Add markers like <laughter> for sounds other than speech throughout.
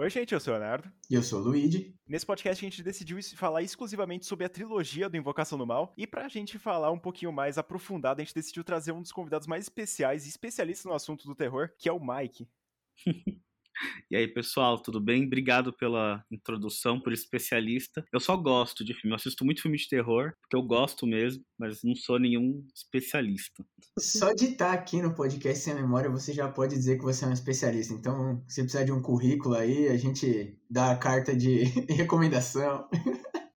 Oi, gente, eu sou o Leonardo. E eu sou o Luigi. Nesse podcast a gente decidiu falar exclusivamente sobre a trilogia do Invocação do Mal. E pra gente falar um pouquinho mais aprofundado, a gente decidiu trazer um dos convidados mais especiais e especialistas no assunto do terror, que é o Mike. <laughs> E aí, pessoal, tudo bem? Obrigado pela introdução, por especialista. Eu só gosto de filme, eu assisto muito filme de terror, porque eu gosto mesmo, mas não sou nenhum especialista. Só de estar aqui no podcast Sem Memória, você já pode dizer que você é um especialista. Então, se precisar de um currículo aí, a gente dá a carta de <laughs> recomendação.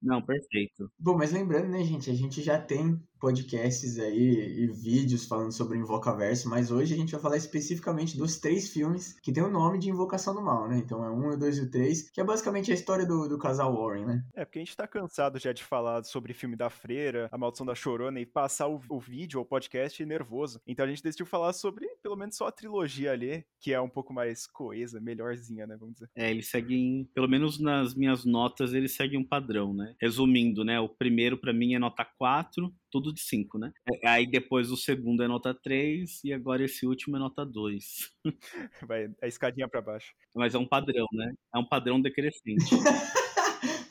Não, perfeito. Bom, mas lembrando, né, gente, a gente já tem podcasts aí e vídeos falando sobre o Invocaverso, mas hoje a gente vai falar especificamente dos três filmes que tem o nome de Invocação do Mal, né? Então é um, o dois e o três, que é basicamente a história do, do casal Warren, né? É, porque a gente tá cansado já de falar sobre filme da Freira, A Maldição da Chorona e passar o, o vídeo ou podcast nervoso. Então a gente decidiu falar sobre pelo menos só a trilogia ali, que é um pouco mais coesa, melhorzinha, né? Vamos dizer. É, eles seguem, pelo menos nas minhas notas, eles seguem um padrão, né? Resumindo, né? O primeiro para mim é nota 4, tudo de 5, né? É, aí depois o segundo é nota 3 e agora esse último é nota 2. <laughs> Vai a escadinha para baixo. Mas é um padrão, né? É um padrão decrescente. <laughs>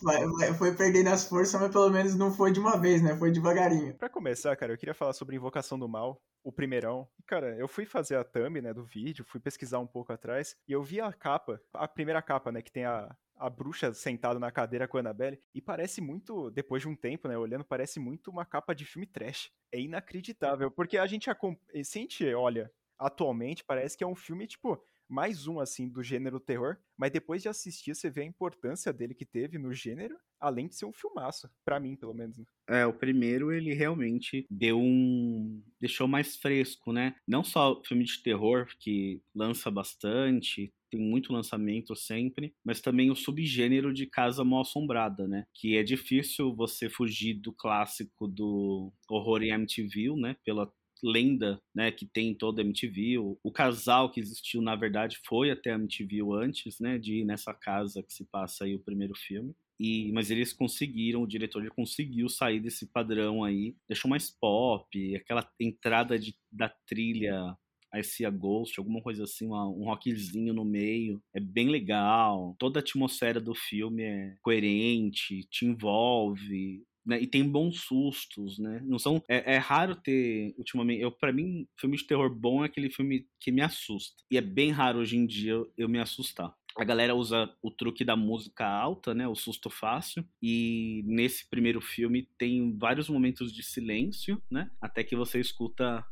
Vai, vai, foi perdendo as forças, mas pelo menos não foi de uma vez, né? Foi devagarinho. Para começar, cara, eu queria falar sobre Invocação do Mal, o primeirão. Cara, eu fui fazer a thumb, né, do vídeo, fui pesquisar um pouco atrás, e eu vi a capa, a primeira capa, né, que tem a, a bruxa sentada na cadeira com a Annabelle, e parece muito, depois de um tempo, né, olhando, parece muito uma capa de filme trash. É inacreditável, porque a gente, se a gente olha atualmente, parece que é um filme, tipo, mais um, assim, do gênero terror, mas depois de assistir, você vê a importância dele que teve no gênero, além de ser um filmaço, para mim, pelo menos. Né? É, o primeiro, ele realmente deu um... deixou mais fresco, né? Não só filme de terror, que lança bastante, tem muito lançamento sempre, mas também o subgênero de casa mal assombrada, né? Que é difícil você fugir do clássico do horror em MTV, né? Pela lenda, né, que tem em toda a MTV. O, o, casal que existiu, na verdade, foi até a MTV antes, né, de ir nessa casa que se passa aí o primeiro filme. E, mas eles conseguiram, o diretor ele conseguiu sair desse padrão aí, deixou mais pop, aquela entrada de, da trilha I See a Ghost, alguma coisa assim, um rockzinho no meio. É bem legal. Toda a atmosfera do filme é coerente, te envolve. Né, e tem bons sustos, né? Não são é, é raro ter ultimamente. Eu para mim, filme de terror bom é aquele filme que me assusta. E é bem raro hoje em dia eu, eu me assustar. A galera usa o truque da música alta, né? O susto fácil. E nesse primeiro filme tem vários momentos de silêncio, né? Até que você escuta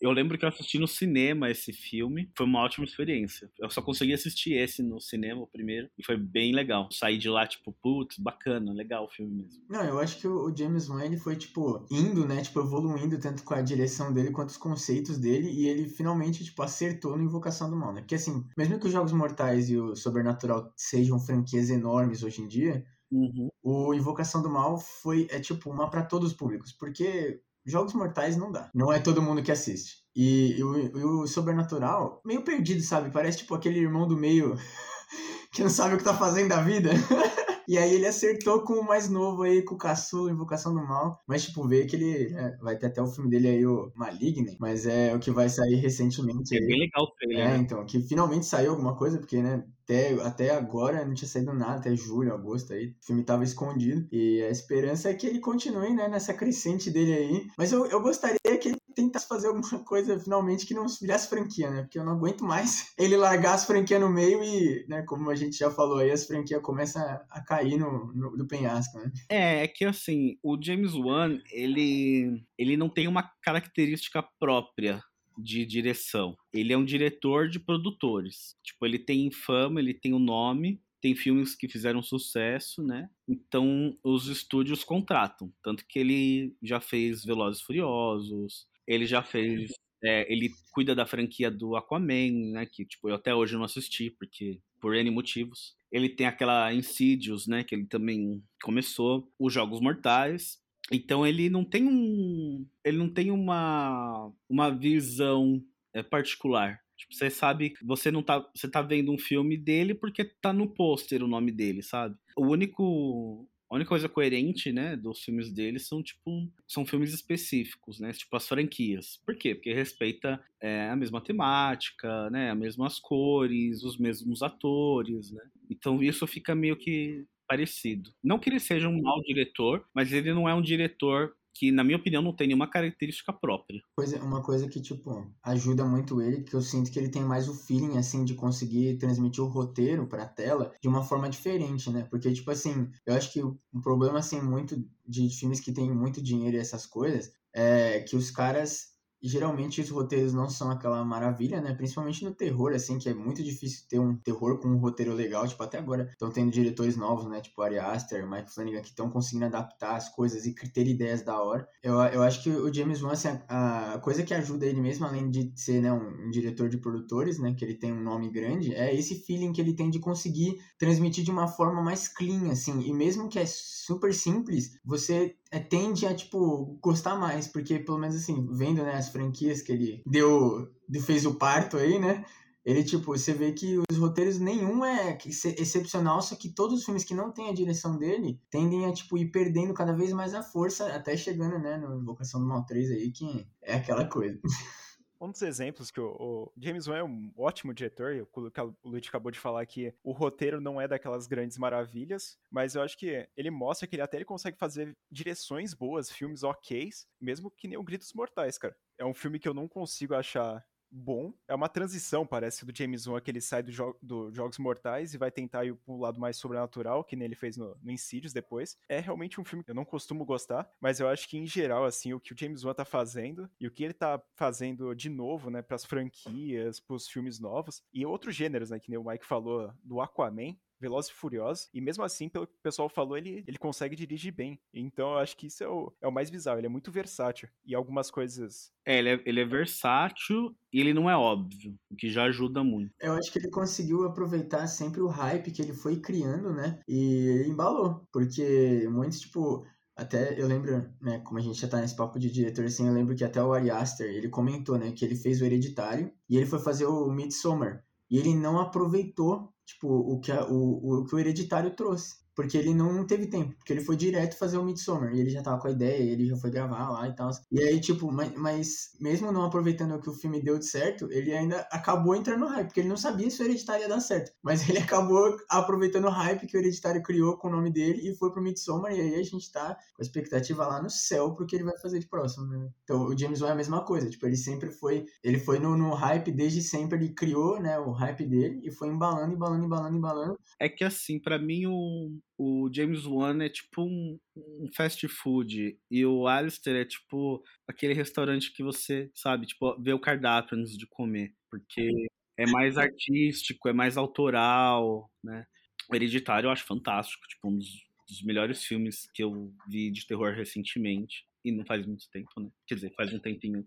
eu lembro que eu assisti no cinema esse filme, foi uma ótima experiência. Eu só consegui assistir esse no cinema, o primeiro, e foi bem legal. Saí de lá, tipo, putz, bacana, legal o filme mesmo. Não, eu acho que o James Wan, ele foi, tipo, indo, né, tipo, evoluindo tanto com a direção dele quanto os conceitos dele, e ele finalmente, tipo, acertou no Invocação do Mal, né? Porque, assim, mesmo que os Jogos Mortais e o Sobrenatural sejam franquias enormes hoje em dia, Uhum. O Invocação do Mal foi, é tipo, uma para todos os públicos, porque Jogos Mortais não dá. Não é todo mundo que assiste. E, e, o, e o Sobrenatural, meio perdido, sabe? Parece tipo aquele irmão do meio <laughs> que não sabe o que tá fazendo da vida. <laughs> E aí ele acertou com o mais novo aí, com o Caçula, Invocação do Mal. Mas, tipo, vê que ele é, vai ter até o filme dele aí, o Maligne. Mas é o que vai sair recentemente. É bem legal o trailer. É, né? então, que finalmente saiu alguma coisa, porque, né, até, até agora não tinha saído nada, até julho, agosto aí. O filme tava escondido. E a esperança é que ele continue, né, nessa crescente dele aí. Mas eu, eu gostaria que ele tentasse fazer alguma <laughs> coisa finalmente que não virasse franquia, né? Porque eu não aguento mais <laughs> ele largar as franquias no meio e, né, como a gente já falou aí, as franquias começam a cair no, no, do penhasco, né? É, é que assim, o James Wan, ele, ele não tem uma característica própria de direção. Ele é um diretor de produtores. Tipo, ele tem fama, ele tem o um nome, tem filmes que fizeram sucesso, né? Então os estúdios contratam. Tanto que ele já fez Velozes Furiosos, ele já fez. É, ele cuida da franquia do Aquaman, né? Que tipo, eu até hoje não assisti, porque. Por N motivos. Ele tem aquela Insidious, né? Que ele também começou. Os Jogos Mortais. Então ele não tem um. Ele não tem uma, uma visão é, particular. Tipo, você sabe, você não tá, você tá vendo um filme dele porque tá no pôster o nome dele, sabe? O único a única coisa coerente, né, dos filmes dele são, tipo, são filmes específicos, né, tipo as franquias. Por quê? Porque respeita é, a mesma temática, né, as mesmas cores, os mesmos atores, né. Então isso fica meio que parecido. Não que ele seja um mau diretor, mas ele não é um diretor que, na minha opinião, não tem nenhuma característica própria. Uma coisa que, tipo, ajuda muito ele, que eu sinto que ele tem mais o feeling, assim, de conseguir transmitir o roteiro pra tela de uma forma diferente, né? Porque, tipo assim, eu acho que um problema, assim, muito de filmes que tem muito dinheiro e essas coisas, é que os caras geralmente os roteiros não são aquela maravilha, né? Principalmente no terror, assim, que é muito difícil ter um terror com um roteiro legal. Tipo, até agora estão tendo diretores novos, né? Tipo, Ari Aster, Mike Flanagan, que estão conseguindo adaptar as coisas e ter ideias da hora. Eu, eu acho que o James Wan, assim, a, a coisa que ajuda ele mesmo, além de ser né, um, um, diretor de produtores, né? Que ele tem um nome grande, é esse feeling que ele tem de conseguir transmitir de uma forma mais clean, assim. E mesmo que é super simples, você é, tende a, tipo, gostar mais, porque pelo menos assim, vendo, né, as franquias que ele deu, fez o parto aí, né, ele, tipo, você vê que os roteiros nenhum é excepcional, só que todos os filmes que não tem a direção dele tendem a, tipo, ir perdendo cada vez mais a força, até chegando, né, no Invocação do Mal 3 aí, que é aquela coisa. <laughs> Um dos exemplos que o, o, James Wan é um ótimo diretor, o que o Luiz acabou de falar que o roteiro não é daquelas grandes maravilhas, mas eu acho que ele mostra que ele até ele consegue fazer direções boas, filmes ok, mesmo que nem o Gritos Mortais, cara. É um filme que eu não consigo achar bom. É uma transição, parece, do James Wan, que ele sai do, jo do Jogos Mortais e vai tentar ir pro lado mais sobrenatural, que nem ele fez no, no Insidious depois. É realmente um filme que eu não costumo gostar, mas eu acho que, em geral, assim, o que o James Wan tá fazendo e o que ele tá fazendo de novo, né, pras franquias, pros filmes novos e outros gêneros, né, que nem o Mike falou do Aquaman, Velozes e Furiosos, e mesmo assim, pelo que o pessoal falou, ele, ele consegue dirigir bem. Então eu acho que isso é o, é o mais bizarro, ele é muito versátil. E algumas coisas. É ele, é, ele é versátil e ele não é óbvio, o que já ajuda muito. Eu acho que ele conseguiu aproveitar sempre o hype que ele foi criando, né? E embalou. Porque muitos, tipo, até eu lembro, né, como a gente já tá nesse papo de diretor, assim, eu lembro que até o Ari Aster, ele comentou, né, que ele fez o Hereditário e ele foi fazer o Midsommar. E ele não aproveitou tipo, o que, a, o, o que o Hereditário trouxe. Porque ele não teve tempo, porque ele foi direto fazer o Midsommar, e ele já tava com a ideia, ele já foi gravar lá e tal. E aí, tipo, mas, mas, mesmo não aproveitando o que o filme deu de certo, ele ainda acabou entrando no hype, porque ele não sabia se o Hereditário ia dar certo. Mas ele <laughs> acabou aproveitando o hype que o Hereditário criou com o nome dele e foi pro Midsommar, e aí a gente tá com a expectativa lá no céu pro que ele vai fazer de próximo, né? Então, o James Wan é a mesma coisa, tipo, ele sempre foi, ele foi no, no hype desde sempre, ele criou, né, o hype dele e foi embalando, embalando, embalando, embalando. É que assim, para mim o o James Wan é tipo um, um, fast food e o Alistair é tipo aquele restaurante que você, sabe, tipo, vê o cardápio antes de comer, porque é mais artístico, é mais autoral, né? O Hereditário eu acho fantástico, tipo, um dos, dos melhores filmes que eu vi de terror recentemente, e não faz muito tempo, né? Quer dizer, faz um tempinho.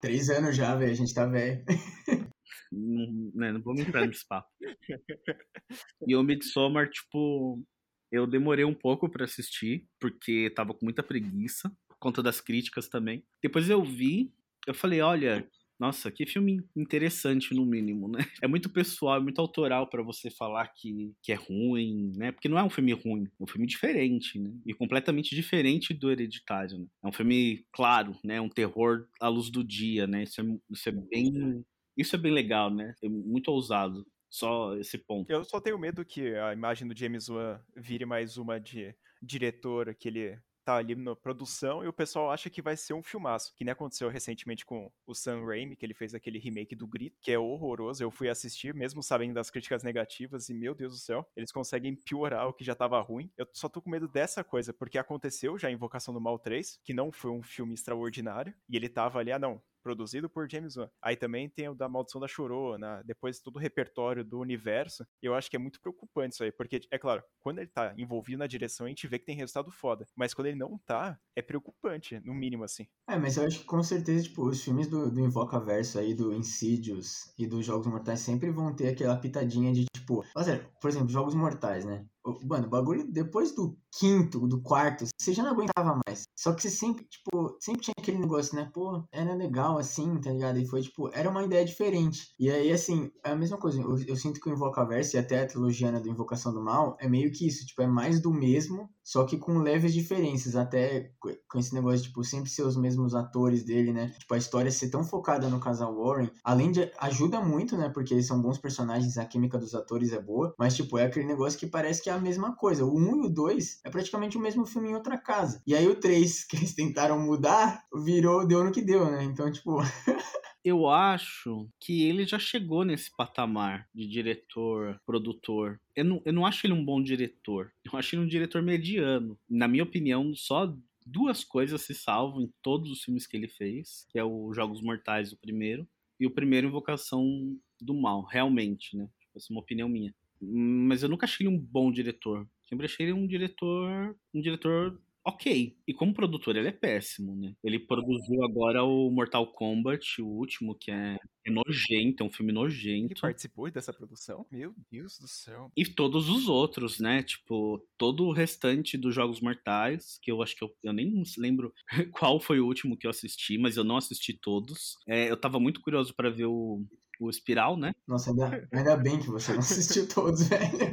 Três anos já, velho, a gente tá velho. <laughs> Não, né, não vamos entrar nesse papo. E o Midsommar, tipo, eu demorei um pouco para assistir, porque tava com muita preguiça, por conta das críticas também. Depois eu vi, eu falei, olha, nossa, que filme interessante no mínimo, né? <laughs> É muito pessoal, é muito autoral para você falar que, que é ruim, né? Porque não é um filme ruim, é um filme diferente, né? E completamente diferente do Hereditário, né? É um filme claro, né? Um terror à luz do dia, né? Isso é, isso é bem isso é bem legal, né? É muito ousado. Só esse ponto. Eu só tenho medo que a imagem do James Wan vire mais uma de diretor que ele tá ali na produção e o pessoal acha que vai ser um filmaço. Que nem aconteceu recentemente com o Sam Raimi, que ele fez aquele remake do Grito, que é horroroso. Eu fui assistir, mesmo sabendo das críticas negativas, e meu Deus do céu, eles conseguem piorar o que já tava ruim. Eu só tô com medo dessa coisa, porque aconteceu já em Invocação do Mal 3, que não foi um filme extraordinário, e ele tava ali, ah não, produzido por James Wan. Aí também tem o da Maldição da Chorona, depois todo o repertório do universo. Eu acho que é muito preocupante isso aí, porque, é claro, quando ele tá envolvido na direção, a gente vê que tem resultado foda. Mas quando ele não tá, é preocupante, no mínimo, assim. É, mas eu acho que com certeza, tipo, os filmes do, do Invocaverso aí, do Insidious e dos Jogos Mortais sempre vão ter aquela pitadinha de, tipo, por exemplo, Jogos Mortais, né? Mano, o bagulho, depois do quinto, do quarto, você já não aguentava mais. Só que você sempre, tipo, sempre tinha aquele negócio, né? Pô, era legal assim, tá ligado? E foi, tipo, era uma ideia diferente. E aí, assim, é a mesma coisa. Eu, eu sinto que o Invocaverse e até a trilogia né, do Invocação do Mal é meio que isso, tipo, é mais do mesmo só que com leves diferenças, até com esse negócio, tipo, sempre ser os mesmos atores dele, né? Tipo, a história ser tão focada no casal Warren, além de ajuda muito, né? Porque eles são bons personagens, a química dos atores é boa, mas, tipo, é aquele negócio que parece que é a mesma coisa. O 1 e o 2 é praticamente o mesmo filme em outra casa. E aí o 3, <laughs> que eles tentaram mudar, virou, deu no que deu, né? Então, tipo. <laughs> eu acho que ele já chegou nesse patamar de diretor, produtor. Eu não, eu não acho ele um bom diretor. Eu acho ele um diretor mediano. Na minha opinião, só duas coisas se salvam em todos os filmes que ele fez, que é o Jogos Mortais, o primeiro, e o primeiro Invocação do Mal, realmente, né? Tipo, essa é uma opinião minha. Mas eu nunca achei ele um bom diretor. Sempre achei ele um diretor, um diretor ok. E como produtor, ele é péssimo, né? Ele produziu agora o Mortal Kombat, o último, que é, é nojento, é um filme nojento. Ele participou dessa produção? Meu Deus do céu. E todos os outros, né? Tipo, todo o restante dos Jogos Mortais, que eu acho que eu, eu nem lembro <laughs> qual foi o último que eu assisti, mas eu não assisti todos. É, eu tava muito curioso para ver o o Espiral, né? Nossa, ainda, ainda bem que você não assistiu <laughs> todos, velho.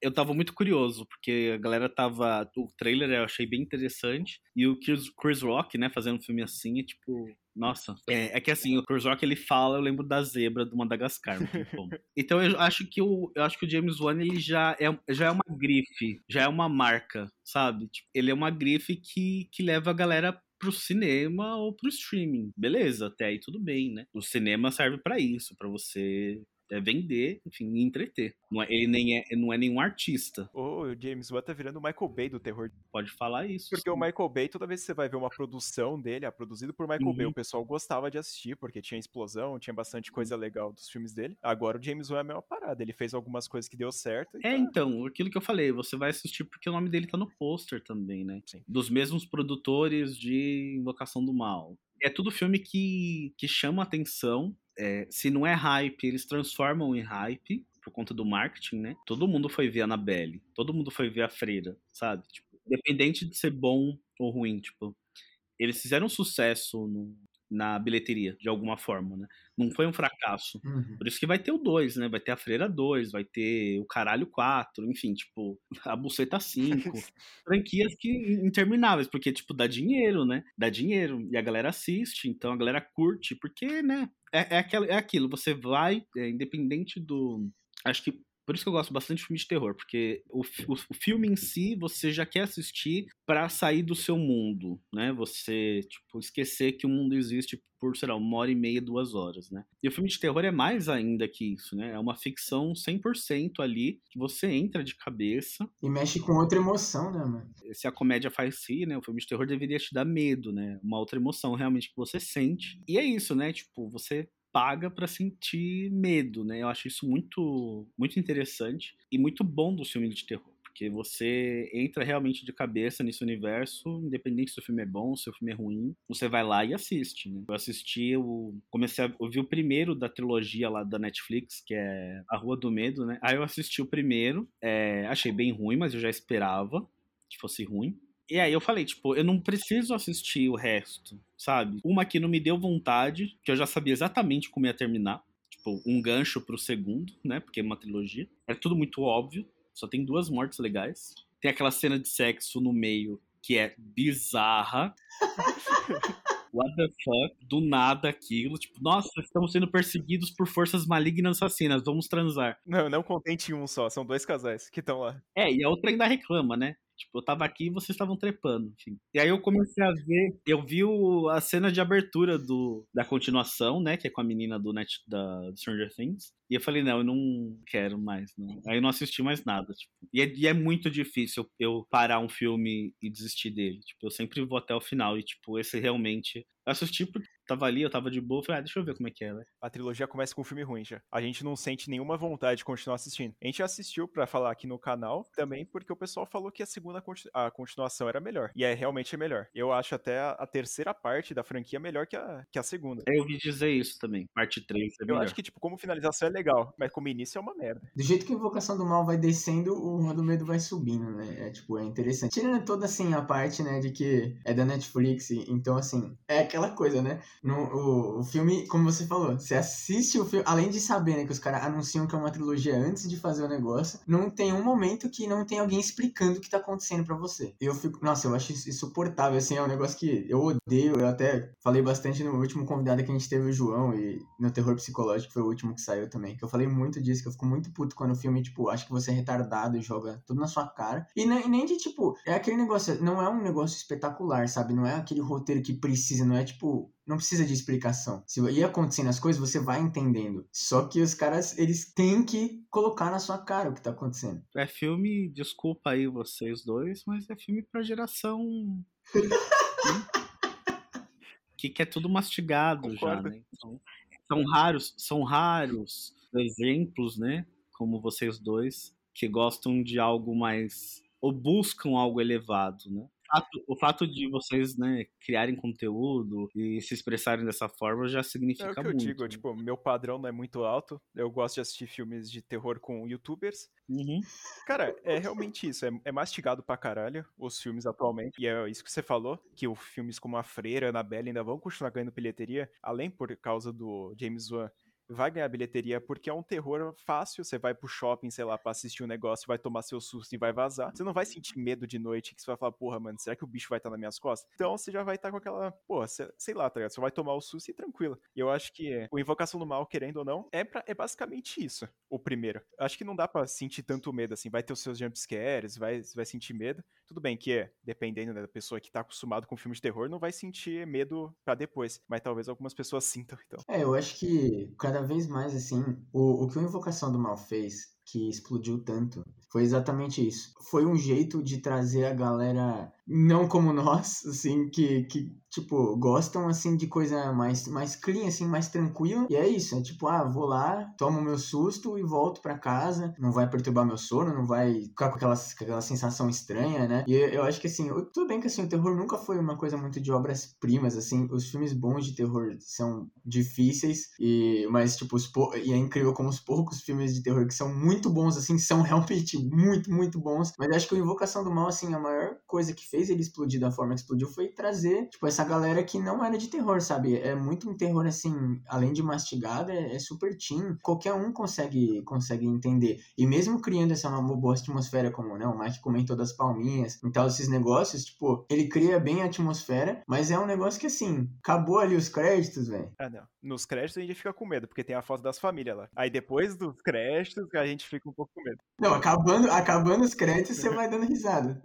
eu tava muito curioso, porque a galera tava. O trailer eu achei bem interessante. E o Chris, Chris Rock, né, fazendo um filme assim, é tipo. Nossa, é, é, que assim, o Chris Rock ele fala, eu lembro da zebra do Madagascar. <laughs> então eu acho que o, eu acho que o James Wan ele já é, já é uma grife, já é uma marca, sabe? Tipo, ele é uma grife que, que leva a galera pro cinema ou pro streaming. Beleza, até aí tudo bem, né? O cinema serve para isso, para você é vender, enfim, entreter. Não é, ele nem é, não é nenhum artista. O James Wan tá virando o Michael Bay do terror. Pode falar isso. Porque sim. o Michael Bay, toda vez que você vai ver uma produção dele, é produzido por Michael uhum. Bay, o pessoal gostava de assistir, porque tinha explosão, tinha bastante coisa legal dos filmes dele. Agora o James Wan é a mesma parada. Ele fez algumas coisas que deu certo. É, tá... então, aquilo que eu falei, você vai assistir porque o nome dele tá no pôster também, né? Sim. Dos mesmos produtores de Invocação do Mal é tudo filme que, que chama atenção é, se não é hype, eles transformam em hype por conta do marketing, né? Todo mundo foi ver a Annabelle, todo mundo foi ver a Freira, sabe? Tipo, independente de ser bom ou ruim, tipo, eles fizeram sucesso no, na bilheteria, de alguma forma, né? Não foi um fracasso. Uhum. Por isso que vai ter o 2, né? Vai ter a Freira 2, vai ter o Caralho 4, enfim, tipo, a Buceta 5. <laughs> franquias que intermináveis, porque, tipo, dá dinheiro, né? Dá dinheiro. E a galera assiste, então a galera curte, porque, né? É, é, aquilo, é aquilo, você vai, é, independente do. Acho que por isso que eu gosto bastante de filme de terror, porque o, o, o filme em si você já quer assistir para sair do seu mundo, né? Você, tipo, esquecer que o mundo existe por, sei lá, uma hora e meia, duas horas, né? E o filme de terror é mais ainda que isso, né? É uma ficção 100% ali, que você entra de cabeça. E mexe com outra emoção, né, mano? Se a comédia faz rir, né? O filme de terror deveria te dar medo, né? Uma outra emoção realmente que você sente. E é isso, né? Tipo, você paga para sentir medo, né? Eu acho isso muito, muito interessante e muito bom do filme de terror. Porque você entra realmente de cabeça nesse universo, independente se o filme é bom, se o filme é ruim, você vai lá e assiste, né? Eu assisti, eu comecei a ouvir o primeiro da trilogia lá da Netflix, que é A Rua do Medo, né? Aí eu assisti o primeiro, é, achei bem ruim, mas eu já esperava que fosse ruim. E aí eu falei, tipo, eu não preciso assistir o resto, sabe? Uma que não me deu vontade, que eu já sabia exatamente como ia terminar. Tipo, um gancho pro segundo, né? Porque é uma trilogia. É tudo muito óbvio. Só tem duas mortes legais. Tem aquela cena de sexo no meio que é bizarra. <laughs> What the fuck? Do nada aquilo. Tipo, nossa, estamos sendo perseguidos por forças malignas assassinas, vamos transar. Não, não contente um só, são dois casais que estão lá. É, e a outra ainda reclama, né? Tipo, eu tava aqui e vocês estavam trepando, enfim. E aí eu comecei a ver, eu vi o, a cena de abertura do, da continuação, né, que é com a menina do Net, da do Stranger Things. E eu falei, não, eu não quero mais, não. Aí eu não assisti mais nada, tipo. E é, e é muito difícil eu parar um filme e desistir dele. Tipo, eu sempre vou até o final e, tipo, esse realmente... Eu assisti porque tava ali, eu tava de boa, falei, ah, deixa eu ver como é que é, velho. A trilogia começa com um filme ruim já. A gente não sente nenhuma vontade de continuar assistindo. A gente assistiu para falar aqui no canal, também porque o pessoal falou que a segunda a continuação era melhor. E é realmente melhor. Eu acho até a, a terceira parte da franquia melhor que a, que a segunda. Eu ouvi dizer isso também. Parte 3 é melhor. Eu acho que, tipo, como finalização é legal, mas como início é uma merda. Do jeito que a Invocação do Mal vai descendo, o Rua do Medo vai subindo, né? É, tipo, é interessante. Tirando toda, assim, a parte, né, de que é da Netflix, então, assim, é aquela coisa, né? No, o, o filme, como você falou, você assiste o filme, além de saber né, que os caras anunciam que é uma trilogia antes de fazer o negócio, não tem um momento que não tem alguém explicando o que tá acontecendo para você. Eu fico, nossa, eu acho insuportável, assim, é um negócio que eu odeio, eu até falei bastante no último convidado que a gente teve, o João, e no Terror Psicológico, foi o último que saiu também, que eu falei muito disso, que eu fico muito puto quando o filme, tipo, acha que você é retardado e joga tudo na sua cara. E, e nem de, tipo, é aquele negócio, não é um negócio espetacular, sabe? Não é aquele roteiro que precisa, não é, tipo, não precisa de explicação. Se ir acontecendo as coisas, você vai entendendo. Só que os caras, eles têm que colocar na sua cara o que tá acontecendo. É filme, desculpa aí vocês dois, mas é filme pra geração. <laughs> que quer tudo mastigado Concordo. já, né? Então, são raros, são raros exemplos, né? Como vocês dois, que gostam de algo mais. ou buscam algo elevado, né? Fato, o fato de vocês, né, criarem conteúdo e se expressarem dessa forma já significa muito. É o que muito, eu digo, né? tipo, meu padrão não é muito alto. Eu gosto de assistir filmes de terror com youtubers. Uhum. Cara, é realmente isso. É, é, mastigado pra caralho os filmes atualmente. E é isso que você falou, que os filmes como A Freira, Annabelle ainda vão continuar ganhando bilheteria, além por causa do James Wan vai ganhar bilheteria porque é um terror fácil. Você vai pro shopping, sei lá, pra assistir um negócio, vai tomar seu susto e vai vazar. Você não vai sentir medo de noite que você vai falar, porra, mano, será que o bicho vai estar tá nas minhas costas? Então você já vai estar tá com aquela, porra, sei lá, tá ligado? Você vai tomar o susto e tranquilo. E eu acho que o Invocação do Mal, querendo ou não, é, pra, é basicamente isso, o primeiro. Acho que não dá para sentir tanto medo assim. Vai ter os seus jumpscares, vai, vai sentir medo. Tudo bem que, dependendo né, da pessoa que tá acostumado com filme de terror, não vai sentir medo para depois. Mas talvez algumas pessoas <laughs> sintam, então. É, eu acho que cada vez mais, assim, o, o que o Invocação do Mal fez, que explodiu tanto, foi exatamente isso. Foi um jeito de trazer a galera, não como nós, <laughs> assim, que, que tipo, gostam, assim, de coisa mais, mais clean, assim, mais tranquila. E é isso, é tipo, ah, vou lá, tomo meu susto e volto para casa. Não vai perturbar meu sono, não vai ficar com aquela, aquela sensação estranha, né? E eu acho que, assim, tudo bem que, assim, o terror nunca foi uma coisa muito de obras-primas, assim. Os filmes bons de terror são difíceis, e mas, tipo, os e é incrível como os poucos filmes de terror que são muito bons, assim, são <laughs> realmente muito, muito bons. Mas acho que o Invocação do Mal, assim, a maior coisa que fez ele explodir da forma que explodiu foi trazer, tipo, essa galera que não era de terror, sabe? É muito um terror, assim, além de mastigado, é, é super teen. Qualquer um consegue, consegue entender. E mesmo criando essa uma boa atmosfera, como né, o Mike comentou das palminhas e tal, esses negócios, tipo, ele cria bem a atmosfera, mas é um negócio que, assim, acabou ali os créditos, velho. Ah, não. Nos créditos a gente fica com medo, porque tem a foto das famílias lá. Aí depois dos créditos a gente fica um pouco com medo. Não, acabando, acabando os créditos, você vai dando risada.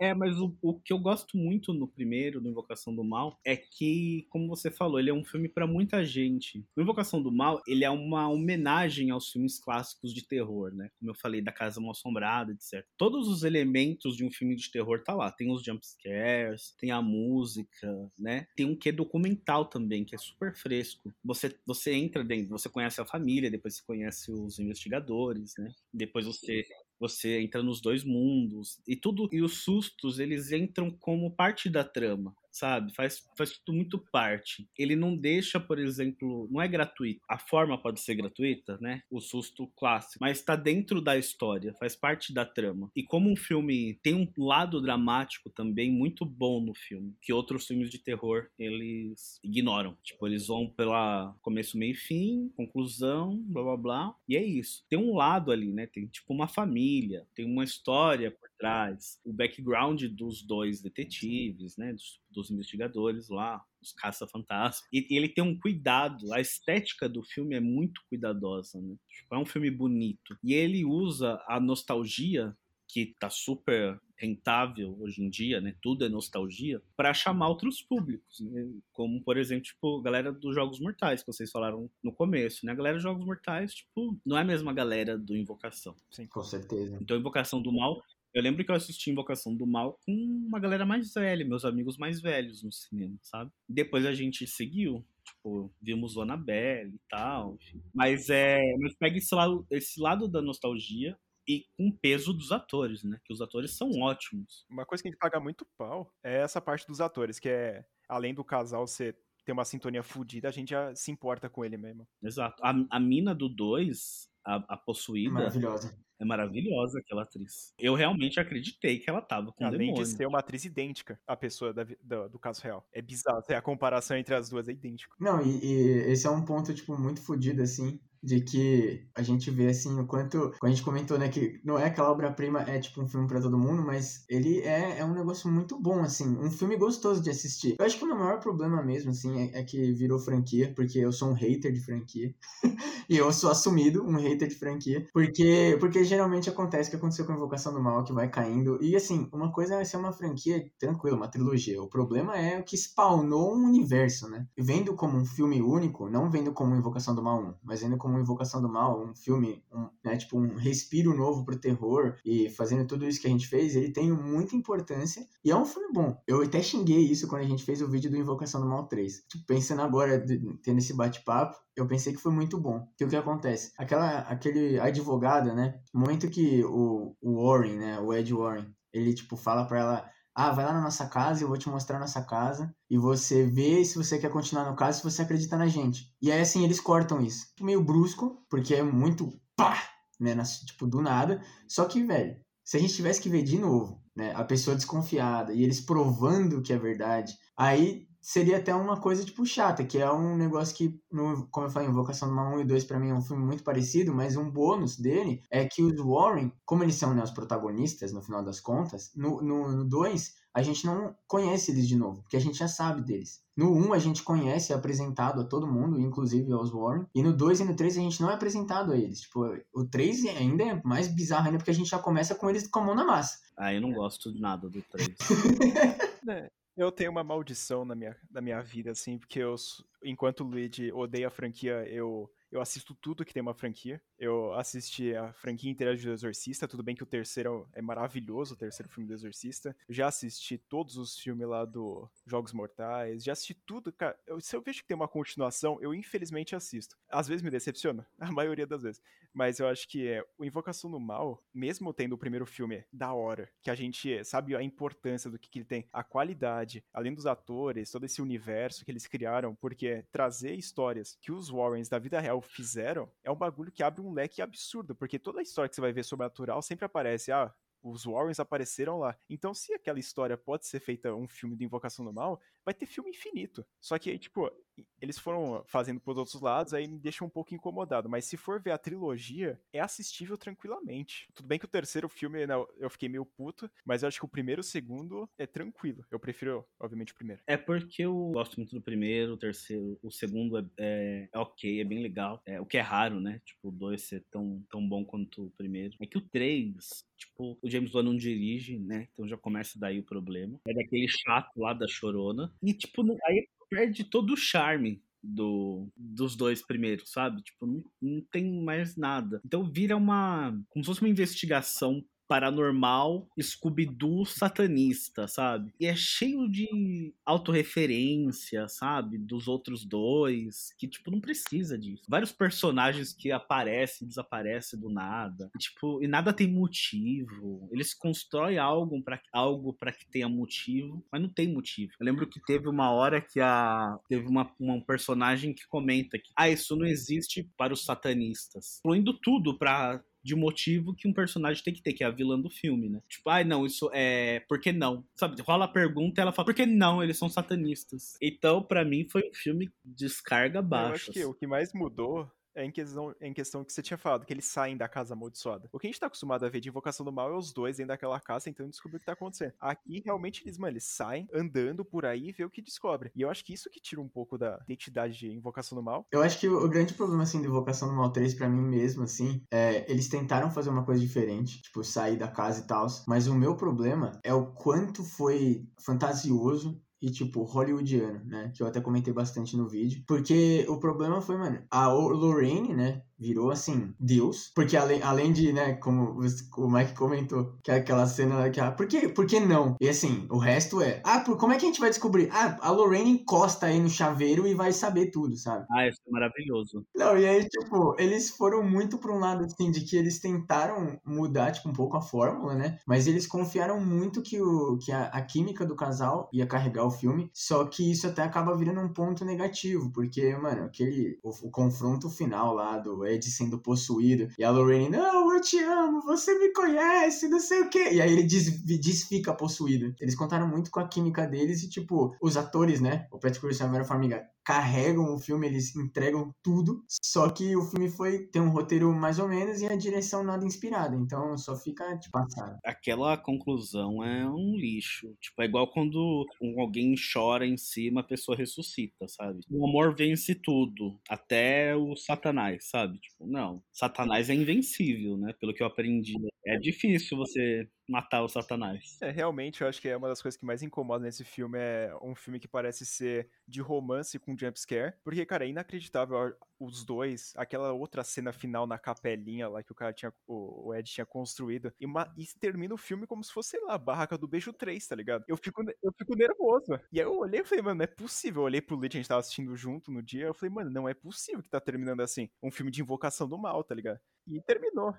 É, mas o, o que eu gosto muito no primeiro, no Invocação do Mal, é que, como você falou, ele é um filme para muita gente. No Invocação do Mal, ele é uma homenagem aos filmes clássicos de terror, né? Como eu falei, da Casa Mal Assombrada, etc. Todos os elementos de um filme de terror tá lá. Tem os jumpscares, tem a música, né? Tem um quê documental também, que é super fresco. Você, você entra dentro, você conhece a família, depois você conhece os investigadores, né? Depois você você entra nos dois mundos e tudo e os sustos eles entram como parte da trama sabe? Faz, faz tudo muito parte. Ele não deixa, por exemplo, não é gratuito. A forma pode ser gratuita, né? O susto clássico, mas está dentro da história, faz parte da trama. E como um filme tem um lado dramático também muito bom no filme, que outros filmes de terror eles ignoram. Tipo, eles vão pela começo, meio e fim, conclusão, blá blá blá, e é isso. Tem um lado ali, né? Tem tipo uma família, tem uma história por trás, o background dos dois detetives, né? Dos, dos investigadores lá, os caça-fantasmas. E, e, ele tem um cuidado, a estética do filme é muito cuidadosa, né? Tipo, é um filme bonito. E ele usa a nostalgia que tá super rentável hoje em dia, né? Tudo é nostalgia, para chamar outros públicos, né? como por exemplo, tipo, a galera dos Jogos Mortais que vocês falaram no começo, né? A galera dos Jogos Mortais, tipo, não é a mesma galera do Invocação. Sim, com certeza. Então, Invocação do Mal eu lembro que eu assisti Invocação do Mal com uma galera mais velha, meus amigos mais velhos no cinema, sabe? Depois a gente seguiu, tipo, vimos o Annabelle e tal, enfim. Mas é. Mas pega esse lado, esse lado da nostalgia e com o peso dos atores, né? Que os atores são ótimos. Uma coisa que a gente paga muito pau é essa parte dos atores, que é, além do casal ser ter uma sintonia fodida, a gente já se importa com ele mesmo. Exato. A, a mina do 2, a, a possuída. Maravilhosa É maravilhosa aquela atriz. Eu realmente acreditei que ela tava com Além demônio. de ser uma atriz idêntica à pessoa da do, do caso real. É bizarro. A comparação entre as duas é idêntico. Não, e, e esse é um ponto, tipo, muito fodido, assim, de que a gente vê, assim, o quanto... Quando a gente comentou, né, que não é aquela obra-prima, é, tipo, um filme pra todo mundo, mas ele é, é um negócio muito bom, assim, um filme gostoso de assistir. Eu acho que o meu maior problema mesmo, assim, é, é que virou franquia, porque eu sou um hater de franquia. <laughs> e eu sou assumido um hater de franquia, porque, porque geralmente acontece o que aconteceu com a Invocação do Mal, que vai caindo. E, assim, uma coisa é ser uma franquia tranquila, uma trilogia. O problema é o que spawnou um universo, né? Vendo como um filme único, não vendo como Invocação do Mal 1, mas vendo como Invocação do Mal, um filme, um, né, tipo, um respiro novo pro terror, e fazendo tudo isso que a gente fez, ele tem muita importância, e é um filme bom. Eu até xinguei isso quando a gente fez o vídeo do Invocação do Mal 3. Tipo, pensando agora, tendo esse bate-papo, eu pensei que foi muito bom. Que o que acontece? Aquela, aquele advogado, né? No momento que o, o Warren, né? O Ed Warren, ele, tipo, fala pra ela, ah, vai lá na nossa casa, eu vou te mostrar a nossa casa, e você vê se você quer continuar no caso, se você acredita na gente. E aí, assim, eles cortam isso. Meio brusco, porque é muito pá, né? Tipo, do nada. Só que, velho, se a gente tivesse que ver de novo, né? A pessoa desconfiada e eles provando que é verdade, aí seria até uma coisa, tipo, chata, que é um negócio que, no, como eu falei, Invocação do Mal 1 e 2 pra mim é um filme muito parecido, mas um bônus dele é que os Warren, como eles são né, os protagonistas, no final das contas, no 2 no, no dois, a gente não conhece eles de novo, porque a gente já sabe deles. No 1 a gente conhece, é apresentado a todo mundo, inclusive aos Warren. E no 2 e no 3 a gente não é apresentado a eles. Tipo, o 3 ainda é mais bizarro ainda, porque a gente já começa com eles com a mão na massa. Ah, eu não gosto de nada do 3. <laughs> É, eu tenho uma maldição na minha, na minha vida, assim, porque eu, enquanto o Luigi odeia a franquia, eu, eu assisto tudo que tem uma franquia. Eu assisti a franquia inteira de Exorcista, tudo bem que o terceiro é maravilhoso, o terceiro filme do Exorcista. Já assisti todos os filmes lá do Jogos Mortais, já assisti tudo, cara. Eu- se eu vejo que tem uma continuação, eu infelizmente assisto. Às vezes me decepciona, <laughs> a maioria das vezes. Mas eu acho que é, o Invocação do Mal, mesmo tendo o primeiro filme da hora, que a gente sabe a importância do que, que ele tem, a qualidade, além dos atores, todo esse universo que eles criaram, porque trazer histórias que os Warrens da vida real fizeram é um bagulho que abre um leque absurdo, porque toda a história que você vai ver sobrenatural sempre aparece, ah, os Warrens apareceram lá. Então, se aquela história pode ser feita um filme de Invocação do Mal, vai ter filme infinito. Só que aí, tipo, eles foram fazendo por outros lados, aí me deixa um pouco incomodado. Mas se for ver a trilogia, é assistível tranquilamente. Tudo bem que o terceiro filme né, eu fiquei meio puto, mas eu acho que o primeiro e o segundo é tranquilo. Eu prefiro, obviamente, o primeiro. É porque eu gosto muito do primeiro, o terceiro, o segundo é, é, é ok, é bem legal. É, o que é raro, né? Tipo, o dois ser tão, tão bom quanto o primeiro. É que o três, tipo, o James Wan não dirige, né? Então já começa daí o problema. É daquele chato lá da chorona. E, tipo, aí perde todo o charme. Do, dos dois primeiros, sabe? Tipo, não, não tem mais nada. Então vira uma. como se fosse uma investigação paranormal Scooby-Doo satanista, sabe? E é cheio de autorreferência, sabe? Dos outros dois, que, tipo, não precisa disso. Vários personagens que aparecem e desaparecem do nada. E, tipo, e nada tem motivo. Eles constroem algo para algo para que tenha motivo, mas não tem motivo. Eu lembro que teve uma hora que a teve uma, uma- um personagem que comenta que ah, isso não existe para os satanistas. Incluindo tudo pra de motivo que um personagem tem que ter, que é a vilã do filme, né? Tipo, ai, não, isso é. Por que não? Sabe? Rola a pergunta e ela fala, por que não? Eles são satanistas. Então, pra mim, foi um filme descarga Eu baixa. acho que o que mais mudou em questão, em questão que você tinha falado, que eles saem da casa amaldiçoada. O que a gente tá acostumado a ver de Invocação do Mal é os dois dentro daquela casa tentando descobrir o que tá acontecendo. Aqui, realmente, eles, mano, eles saem andando por aí e vê o que descobre. E eu acho que isso que tira um pouco da identidade de Invocação do Mal. Eu acho que o, o grande problema, assim, do Invocação do Mal 3, pra mim mesmo, assim, é eles tentaram fazer uma coisa diferente, tipo, sair da casa e tal, mas o meu problema é o quanto foi fantasioso e, tipo, hollywoodiano, né? Que eu até comentei bastante no vídeo. Porque o problema foi, mano, a Lorraine, né? Virou, assim, Deus. Porque além, além de, né, como o Mike comentou, que é aquela cena lá que, ah, por que, por que não? E assim, o resto é, ah, por, como é que a gente vai descobrir? Ah, a Lorraine encosta aí no chaveiro e vai saber tudo, sabe? Ah, isso é maravilhoso. Não, e aí, tipo, eles foram muito pra um lado, assim, de que eles tentaram mudar, tipo, um pouco a fórmula, né? Mas eles confiaram muito que, o, que a, a química do casal ia carregar o filme, só que isso até acaba virando um ponto negativo, porque, mano, aquele, o, o confronto final lá do Ed sendo possuído. E a Lorraine, não, eu te amo, você me conhece, não sei o quê. E aí ele diz, diz fica possuído. Eles contaram muito com a química deles e, tipo, os atores, né? O Patrick Wilson e a Vera Farmiga carregam o filme, eles entregam tudo. Só que o filme foi tem um roteiro mais ou menos e a direção nada inspirada. Então só fica de passar. Aquela conclusão é um lixo. Tipo, é igual quando alguém chora em cima, a pessoa ressuscita, sabe? O amor vence tudo, até o Satanás, sabe? Tipo, não. Satanás é invencível, né? Pelo que eu aprendi. É difícil você matar o Satanás. É, realmente, eu acho que é uma das coisas que mais incomoda nesse filme é um filme que parece ser de romance com jumpscare. Porque, cara, é inacreditável os dois, aquela outra cena final na capelinha lá que o cara tinha, o, Ed tinha construído, e, uma, e termina o filme como se fosse, sei lá, a barraca do beijo 3, tá ligado? Eu fico, eu fico nervoso. E aí eu olhei e falei, mano, não é possível. Eu olhei pro Lit, a gente tava assistindo junto no dia, eu falei, mano, não é possível que tá terminando assim. Um filme de invocação do mal, tá ligado? E terminou.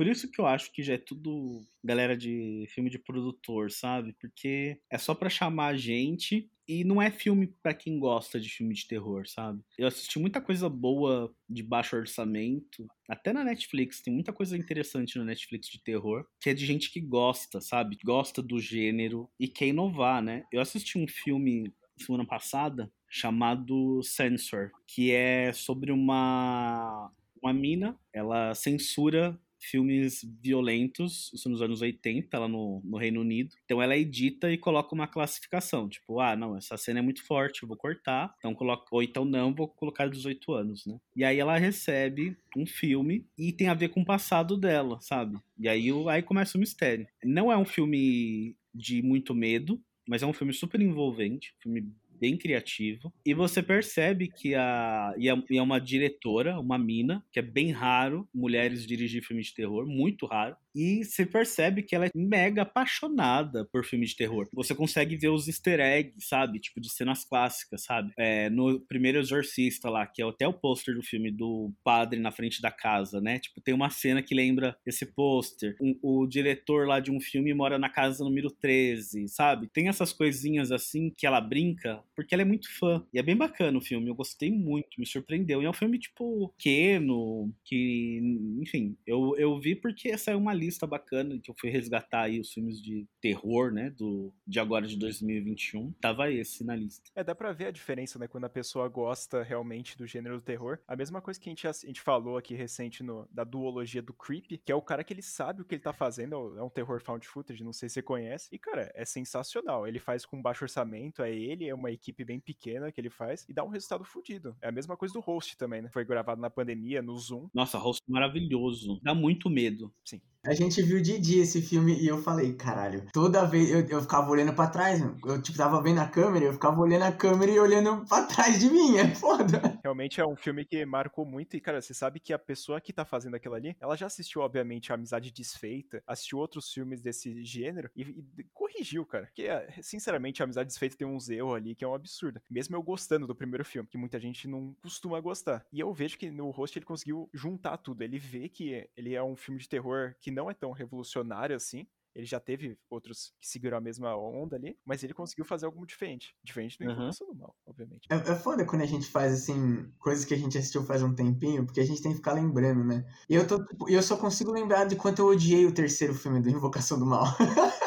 Por isso que eu acho que já é tudo galera de filme de produtor, sabe? Porque é só para chamar a gente e não é filme para quem gosta de filme de terror, sabe? Eu assisti muita coisa boa de baixo orçamento, até na Netflix, tem muita coisa interessante na Netflix de terror, que é de gente que gosta, sabe? Gosta do gênero e quer inovar, né? Eu assisti um filme semana passada chamado Censor, que é sobre uma uma mina, ela censura filmes violentos, isso nos anos 80, lá no, no Reino Unido. Então ela edita e coloca uma classificação, tipo, ah, não, essa cena é muito forte, vou cortar, então coloca, ou então não, vou colocar 18 anos, né? E aí ela recebe um filme e tem a ver com o passado dela, sabe? E aí, aí começa o mistério. Não é um filme de muito medo, mas é um filme super envolvente, filme bem criativo. E você percebe que a. E é, é uma diretora, uma mina, que é bem raro mulheres dirigir filme de terror, muito raro. E você percebe que ela é mega apaixonada por filme de terror. Você consegue ver os easter eggs, sabe? Tipo, de cenas clássicas, sabe? É, no primeiro Exorcista lá, que é até o pôster do filme do padre na frente da casa, né? Tipo, tem uma cena que lembra esse pôster. Um, o diretor lá de um filme mora na casa número 13, sabe? Tem essas coisinhas assim que ela brinca, porque ela é muito fã. E é bem bacana o filme. Eu gostei muito, me surpreendeu. E é um filme, tipo, pequeno, que, enfim, eu, eu vi porque é uma lista bacana que eu fui resgatar aí os filmes de terror, né, do, de agora de 2021. Tava esse na lista. É, dá pra ver a diferença, né, quando a pessoa gosta realmente do gênero do terror. A mesma coisa que a gente, a gente falou aqui recente no, da duologia do Creep, que é o cara que ele sabe o que ele tá fazendo, é um terror found footage, não sei se você conhece. E, cara, é sensacional. Ele faz com baixo orçamento, é ele, é uma equipe bem pequena que ele faz e dá um resultado fodido. É a mesma coisa do Host também, né? Foi gravado na pandemia, no Zoom. Nossa, Host maravilhoso. Dá muito medo. Sim. A gente viu de dia esse filme e eu falei, caralho, toda vez eu, eu ficava olhando pra trás, eu tipo tava vendo a câmera, eu ficava olhando a câmera e olhando pra trás de mim, é foda. Realmente é um filme que marcou muito e, cara, você sabe que a pessoa que tá fazendo aquilo ali, ela já assistiu, obviamente, a Amizade Desfeita, assistiu outros filmes desse gênero e, e corrigiu, cara. Porque, sinceramente, a Amizade Desfeita tem uns erros ali que é um absurdo. Mesmo eu gostando do primeiro filme, que muita gente não costuma gostar. E eu vejo que no rosto ele conseguiu juntar tudo. Ele vê que ele é um filme de terror que que não é tão revolucionário assim. Ele já teve outros que seguiram a mesma onda ali, mas ele conseguiu fazer algo diferente. Diferente do uhum. do Mal, obviamente. É, é foda quando a gente faz, assim, coisas que a gente assistiu faz um tempinho, porque a gente tem que ficar lembrando, né? E eu, tô, tipo, eu só consigo lembrar de quanto eu odiei o terceiro filme do Invocação do Mal. <laughs>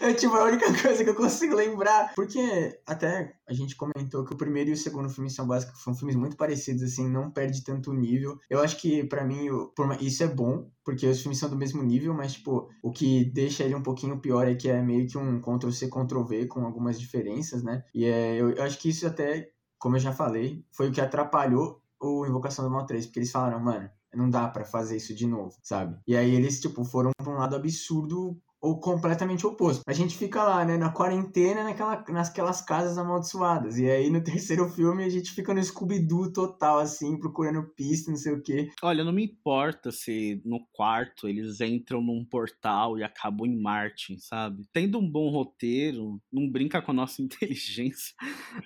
É tipo a única <laughs> coisa que eu consigo lembrar. Porque até a gente comentou que o primeiro e o segundo filme são básicos, são filmes muito parecidos, assim, não perde tanto nível. Eu acho que para mim isso é bom, porque os filmes são do mesmo nível, mas tipo, o que deixa ele um pouquinho pior é que é meio que um Ctrl C, Ctrl V com algumas diferenças, né? E é, eu, eu acho que isso até, como eu já falei, foi o que atrapalhou o Invocação do Mal 3, porque eles falaram, mano, não dá para fazer isso de novo, sabe? E aí eles, tipo, foram pra um lado absurdo ou completamente oposto. A gente fica lá, né, na quarentena, naquela, naquelas casas amaldiçoadas. E aí no <laughs> terceiro filme a gente fica no Scooby-Doo total, assim, procurando pista, não sei o quê. Olha, não me importa se no quarto eles entram num portal e acabam em Marte, sabe? Tendo um bom roteiro, não brinca com a nossa <laughs> inteligência.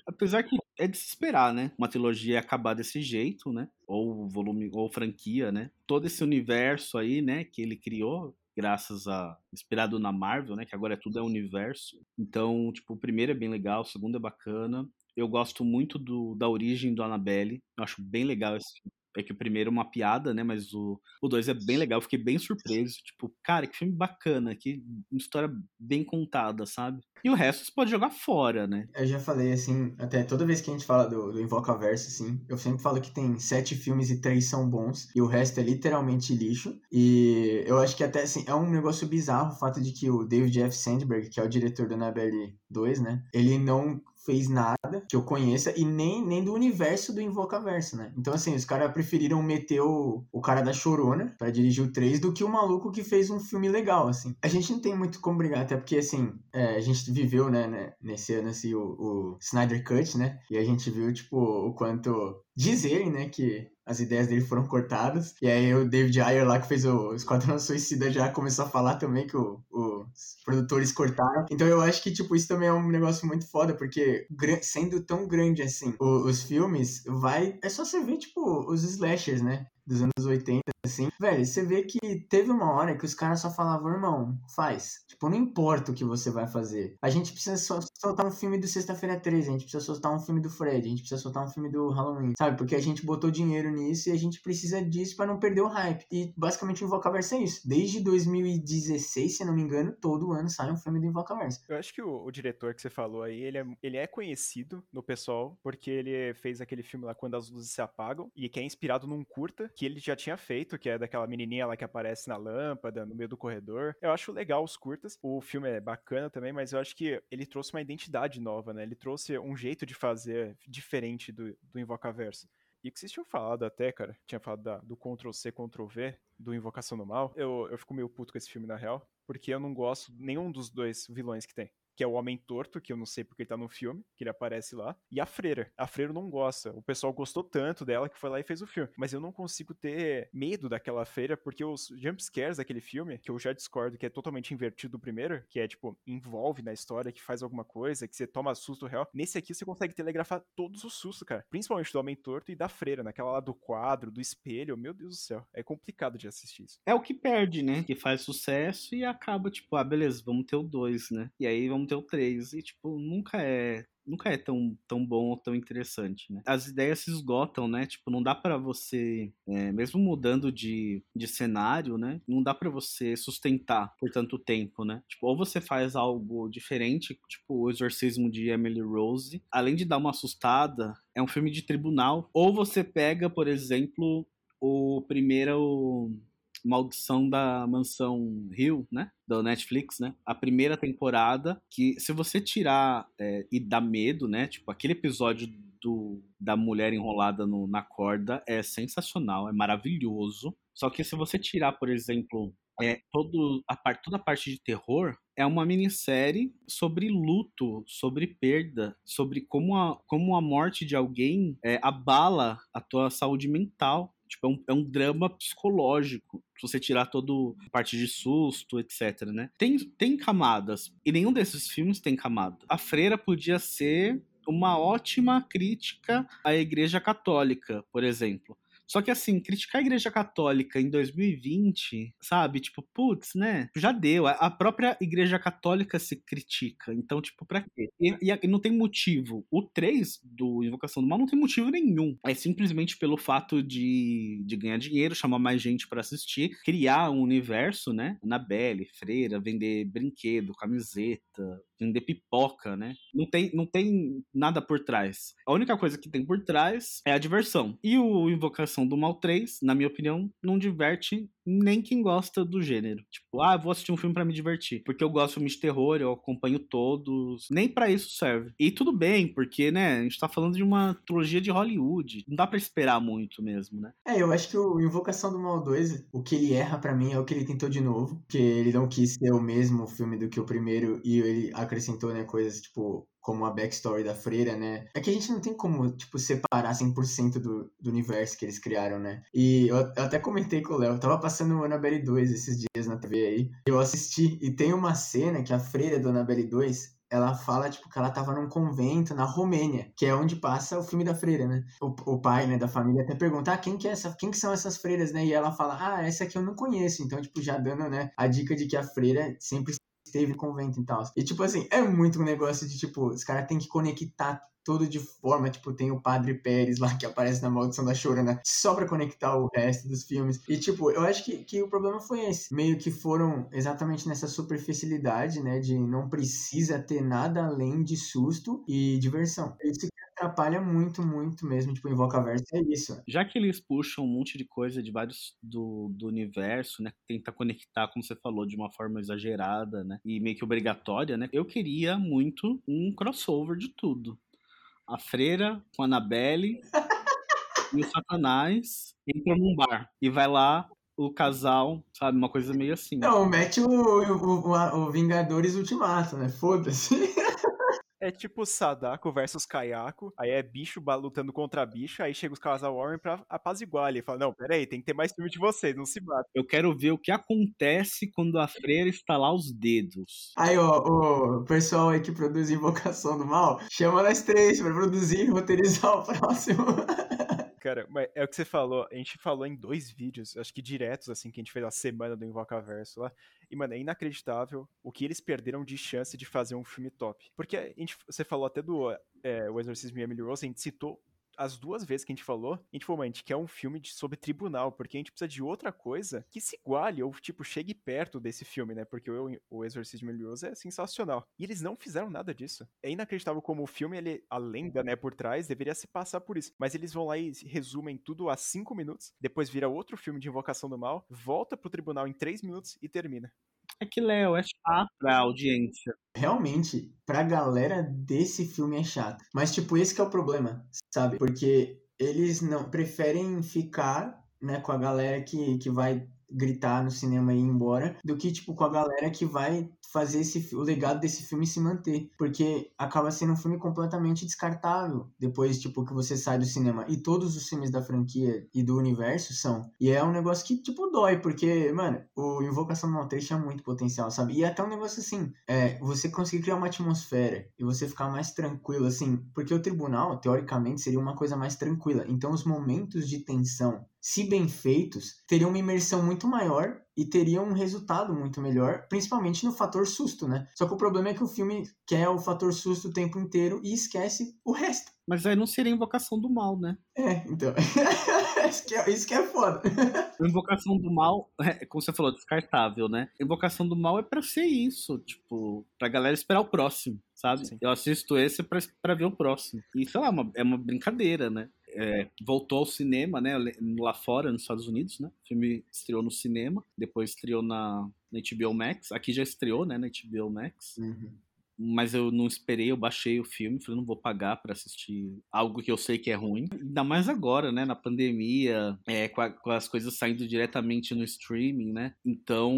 Apesar que é de se esperar, né? Uma trilogia acabar desse jeito, né? Ou volume, ou franquia, né? Todo esse universo aí, né, que ele criou, graças a inspirado na Marvel, né, que agora é tudo é universo. Então, tipo, o primeiro é bem legal, o segundo é bacana. Eu gosto muito do, da origem do Annabelle. Eu acho bem legal esse filme. É que o primeiro é uma piada, né? Mas o, o dois é bem legal. Fiquei bem surpreso. Tipo, cara, que filme bacana, que história bem contada, sabe? E o resto você pode jogar fora, né? Eu já falei, assim, até toda vez que a gente fala do, do Invocaverso, assim, eu sempre falo que tem sete filmes e três são bons, e o resto é literalmente lixo. E eu acho que até, assim, é um negócio bizarro o fato de que o David F. Sandberg, que é o diretor do Annabelle 2, né, ele não fez nada que eu conheça e nem, nem do universo do Invocaverso, né? Então, assim, os caras preferiram meter o, o cara da Chorona para dirigir o 3 do que o maluco que fez um filme legal, assim. A gente não tem muito como brigar, até porque, assim, é, a gente viveu, né, né nesse ano, assim, o, o Snyder Cut, né? E a gente viu, tipo, o quanto dizerem, né, que as ideias dele foram cortadas. E aí o David Ayer lá que fez o Esquadrão Suicida já começou a falar também que o, os produtores cortaram. Então eu acho que, tipo, isso também é um negócio muito foda, porque sendo tão grande assim, os, os filmes, vai... É só você ver, tipo, os slashers, né? Dos anos 80, assim. Velho, você vê que teve uma hora que os caras só falavam, irmão, faz. Tipo, não importa o que você vai fazer. A gente precisa soltar um filme do Sexta-feira 13, a gente precisa soltar um filme do Fred, a gente precisa soltar um filme do Halloween, sabe? Porque a gente botou dinheiro nisso e a gente precisa disso para não perder o hype. E basicamente o Invocaverse é isso. Desde 2016, se não me engano, todo ano sai um filme do Invocaverse. Eu acho que o, o diretor que você falou aí, ele é, ele é conhecido no pessoal, porque ele fez aquele filme lá Quando as Luzes Se Apagam, e que é inspirado num curta que ele já tinha feito, que é daquela menininha lá que aparece na lâmpada, no meio do corredor. Eu acho legal os curtas. O filme é bacana também, mas eu acho que ele trouxe uma identidade nova, né? Ele trouxe um jeito de fazer diferente do, do Invocaverso. E que vocês tinham falado até, cara, tinha falado da, do Ctrl-C, Ctrl-V, do Invocação do Mal. Eu, eu fico meio puto com esse filme, na real, porque eu não gosto nenhum dos dois vilões que tem que é o Homem Torto, que eu não sei porque ele tá no filme, que ele aparece lá, e a Freira. A Freira não gosta. O pessoal gostou tanto dela que foi lá e fez o filme. Mas eu não consigo ter medo daquela Freira, porque os jumpscares daquele filme, que eu já discordo que é totalmente invertido do primeiro, que é tipo, envolve na história, que faz alguma coisa, que você toma susto real. Nesse aqui você consegue telegrafar todos os sustos, cara. Principalmente do Homem Torto e da Freira, naquela lá do quadro, do espelho. Meu Deus do céu. É complicado de assistir isso. É o que perde, né? Que faz sucesso e acaba, tipo, ah, beleza, vamos ter o 2, né? E aí vamos o 3 e, tipo, nunca é nunca é tão, tão bom ou tão interessante, né? As ideias se esgotam, né? Tipo, não dá para você, é, mesmo mudando de, de cenário, né? Não dá para você sustentar por tanto tempo, né? Tipo, ou você faz algo diferente, tipo o Exorcismo de Emily Rose, além de dar uma assustada, é um filme de tribunal, ou você pega, por exemplo, o primeiro Maldição da Mansão Hill, né? Da Netflix, né? A primeira temporada, que se você tirar é, e dá medo, né? Tipo, aquele episódio do, da mulher enrolada no, na corda é sensacional, é maravilhoso. Só que se você tirar, por exemplo, é, todo a parte, toda a parte de terror, é uma minissérie sobre luto, sobre perda, sobre como a, como a morte de alguém é, abala a tua saúde mental. Tipo, é um, é um drama psicológico. Se você tirar toda a parte de susto, etc, né? Tem, tem camadas. E nenhum desses filmes tem camada. A Freira podia ser uma ótima crítica à Igreja Católica, por exemplo. Só que, assim, criticar a Igreja Católica em 2020, sabe? Tipo, putz, né? Já deu. A própria Igreja Católica se critica. Então, tipo, pra quê? E, e, não tem motivo. O 3 do Invocação do Mal não tem motivo nenhum. É simplesmente pelo fato de, de ganhar dinheiro, chamar mais gente para assistir, criar um universo, né? Anabelle, Freira, vender brinquedo, camiseta, vender pipoca, né? Não tem, não tem nada por trás. A única coisa que tem por trás é a diversão. E o Invocação do Mal 3, na minha opinião, não diverte nem quem gosta do gênero. Tipo, ah, vou assistir um filme para me divertir. Porque eu gosto de filme de terror, eu acompanho todos. Nem para isso serve. E tudo bem, porque, né, a gente tá falando de uma trilogia de Hollywood. Não dá para esperar muito mesmo, né? É, eu acho que o Invocação do Mal 2, o que ele erra para mim é o que ele tentou de novo. Que ele não quis ser o mesmo filme do que o primeiro e ele acrescentou, né, coisas tipo como a backstory da freira, né? É que a gente não tem como, tipo, separar 100% do, do universo que eles criaram, né? E eu, eu até comentei com o Léo, tava passando o Annabelle 2 esses dias na TV aí, eu assisti, e tem uma cena que a freira do Annabelle 2, ela fala, tipo, que ela tava num convento na Romênia, que é onde passa o filme da freira, né? O, o pai, né, da família até pergunta, ah, quem que é essa, quem que são essas freiras, né? E ela fala, ah, essa aqui eu não conheço. Então, tipo, já dando, né, a dica de que a freira sempre esteve no convento e tal. E, tipo assim, é muito um negócio de, tipo, os caras têm que conectar todo de forma, tipo, tem o Padre Pérez lá que aparece na Maldição da Chorona, só pra conectar o resto dos filmes. E, tipo, eu acho que, que o problema foi esse. Meio que foram exatamente nessa superficialidade, né, de não precisa ter nada além de susto e diversão. Isso que atrapalha muito, muito mesmo, tipo, Invocaverso é isso. Já que eles puxam um monte de coisa de vários do, do universo, né, tenta conectar, como você falou, de uma forma exagerada, né, e meio que obrigatória, né, eu queria muito um crossover de tudo a freira com a Annabelle <laughs> e o Satanás entram num bar. E vai lá o casal, sabe? Uma coisa meio assim. Não, mete o, o, o, o Vingadores Ultimato, né? Foda-se. <laughs> É tipo Sadako versus Kayako, aí é bicho lutando contra bicho, aí chega os casal Warren pra apaziguar ele. Fala, não, peraí, tem que ter mais filme de vocês, não se bata. Eu quero ver o que acontece quando a freira estalar os dedos. Aí, ó, o pessoal aí que produz Invocação do Mal, chama nós três pra produzir e roteirizar o próximo. <laughs> Cara, mas é o que você falou. A gente falou em dois vídeos, acho que diretos, assim, que a gente fez a semana do Invocaverso lá. E, mano, é inacreditável o que eles perderam de chance de fazer um filme top. Porque a gente, você falou até do é, O Exorcismo de Emily Rose, a gente citou as duas vezes que a gente falou, a gente falou, a gente quer um filme de, sobre tribunal, porque a gente precisa de outra coisa que se iguale ou, tipo, chegue perto desse filme, né? Porque o, o Exorcismo Melioso é sensacional. E eles não fizeram nada disso. É inacreditável como o filme, ele, a lenda, né, por trás, deveria se passar por isso. Mas eles vão lá e resumem tudo a cinco minutos, depois vira outro filme de Invocação do Mal, volta pro tribunal em três minutos e termina. É que, Léo, é chato pra audiência. Realmente, pra galera desse filme é chato. Mas, tipo, esse que é o problema, sabe? Porque eles não preferem ficar, né, com a galera que, que vai gritar no cinema e ir embora, do que, tipo, com a galera que vai fazer esse, o legado desse filme se manter. Porque acaba sendo um filme completamente descartável depois, tipo, que você sai do cinema. E todos os filmes da franquia e do universo são. E é um negócio que, tipo, dói, porque, mano, o Invocação do Mal 3 tinha muito potencial, sabe? E é até um negócio assim, é, você conseguir criar uma atmosfera e você ficar mais tranquilo, assim, porque o tribunal, teoricamente, seria uma coisa mais tranquila. Então, os momentos de tensão se bem feitos, teriam uma imersão muito maior e teriam um resultado muito melhor, principalmente no fator susto, né? Só que o problema é que o filme quer o fator susto o tempo inteiro e esquece o resto. Mas aí não seria invocação do mal, né? É, então. <laughs> isso, que é, isso que é foda. Invocação do mal, é, como você falou, descartável, né? Invocação do mal é para ser isso, tipo, pra galera esperar o próximo, sabe? Sim. Eu assisto esse pra, pra ver o próximo. E sei lá, é uma, é uma brincadeira, né? É, voltou ao cinema, né? Lá fora, nos Estados Unidos, né? O filme estreou no cinema, depois estreou na, na HBO Max. Aqui já estreou, né? Na HBO Max. Uhum mas eu não esperei, eu baixei o filme, falei, não vou pagar para assistir algo que eu sei que é ruim. Ainda mais agora, né, na pandemia, é, com, a, com, as coisas saindo diretamente no streaming, né? Então,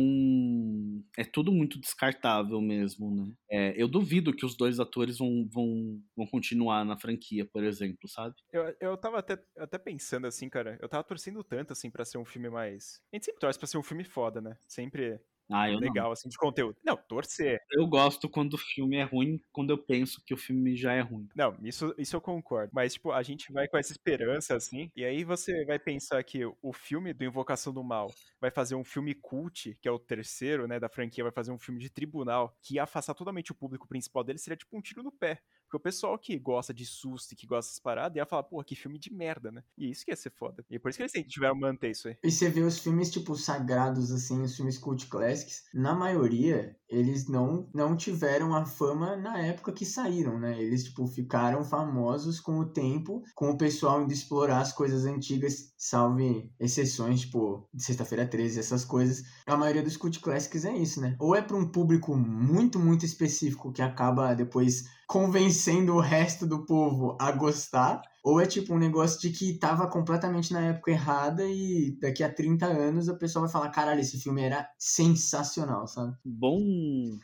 é tudo muito descartável mesmo, né? É, eu duvido que os dois atores vão, vão, vão continuar na franquia, por exemplo, sabe? Eu, eu tava até, até pensando assim, cara, eu tava torcendo tanto, assim, para ser um filme mais... A gente sempre torce pra ser um filme foda, né? Sempre ah, legal, não. assim, de conteúdo. Não, torcer. Eu gosto quando o filme é ruim, quando eu penso que o filme já é ruim. Não, isso, isso eu concordo. Mas, tipo, a gente vai com essa esperança, assim, e aí você vai pensar que o filme do Invocação do Mal vai fazer um filme cult, que é o terceiro, né, da franquia, vai fazer um filme de tribunal, que ia afastar totalmente o público principal dele, seria tipo um tiro no pé. Porque o pessoal que gosta de susto e que gosta dessas paradas ia falar, pô, que filme de merda, né? E isso que ia ser foda. E por isso que eles tiveram manter isso aí. E você vê os filmes, tipo, sagrados, assim, os filmes cult classics, na maioria, eles não, não tiveram a fama na época que saíram, né? Eles, tipo, ficaram famosos com o tempo, com o pessoal indo explorar as coisas antigas, salve exceções, tipo, de Sexta-feira 13, essas coisas. A maioria dos cult classics é isso, né? Ou é para um público muito, muito específico que acaba depois convencendo o resto do povo a gostar, ou é tipo um negócio de que tava completamente na época errada e daqui a 30 anos a pessoa vai falar: caralho, esse filme era sensacional, sabe? Bom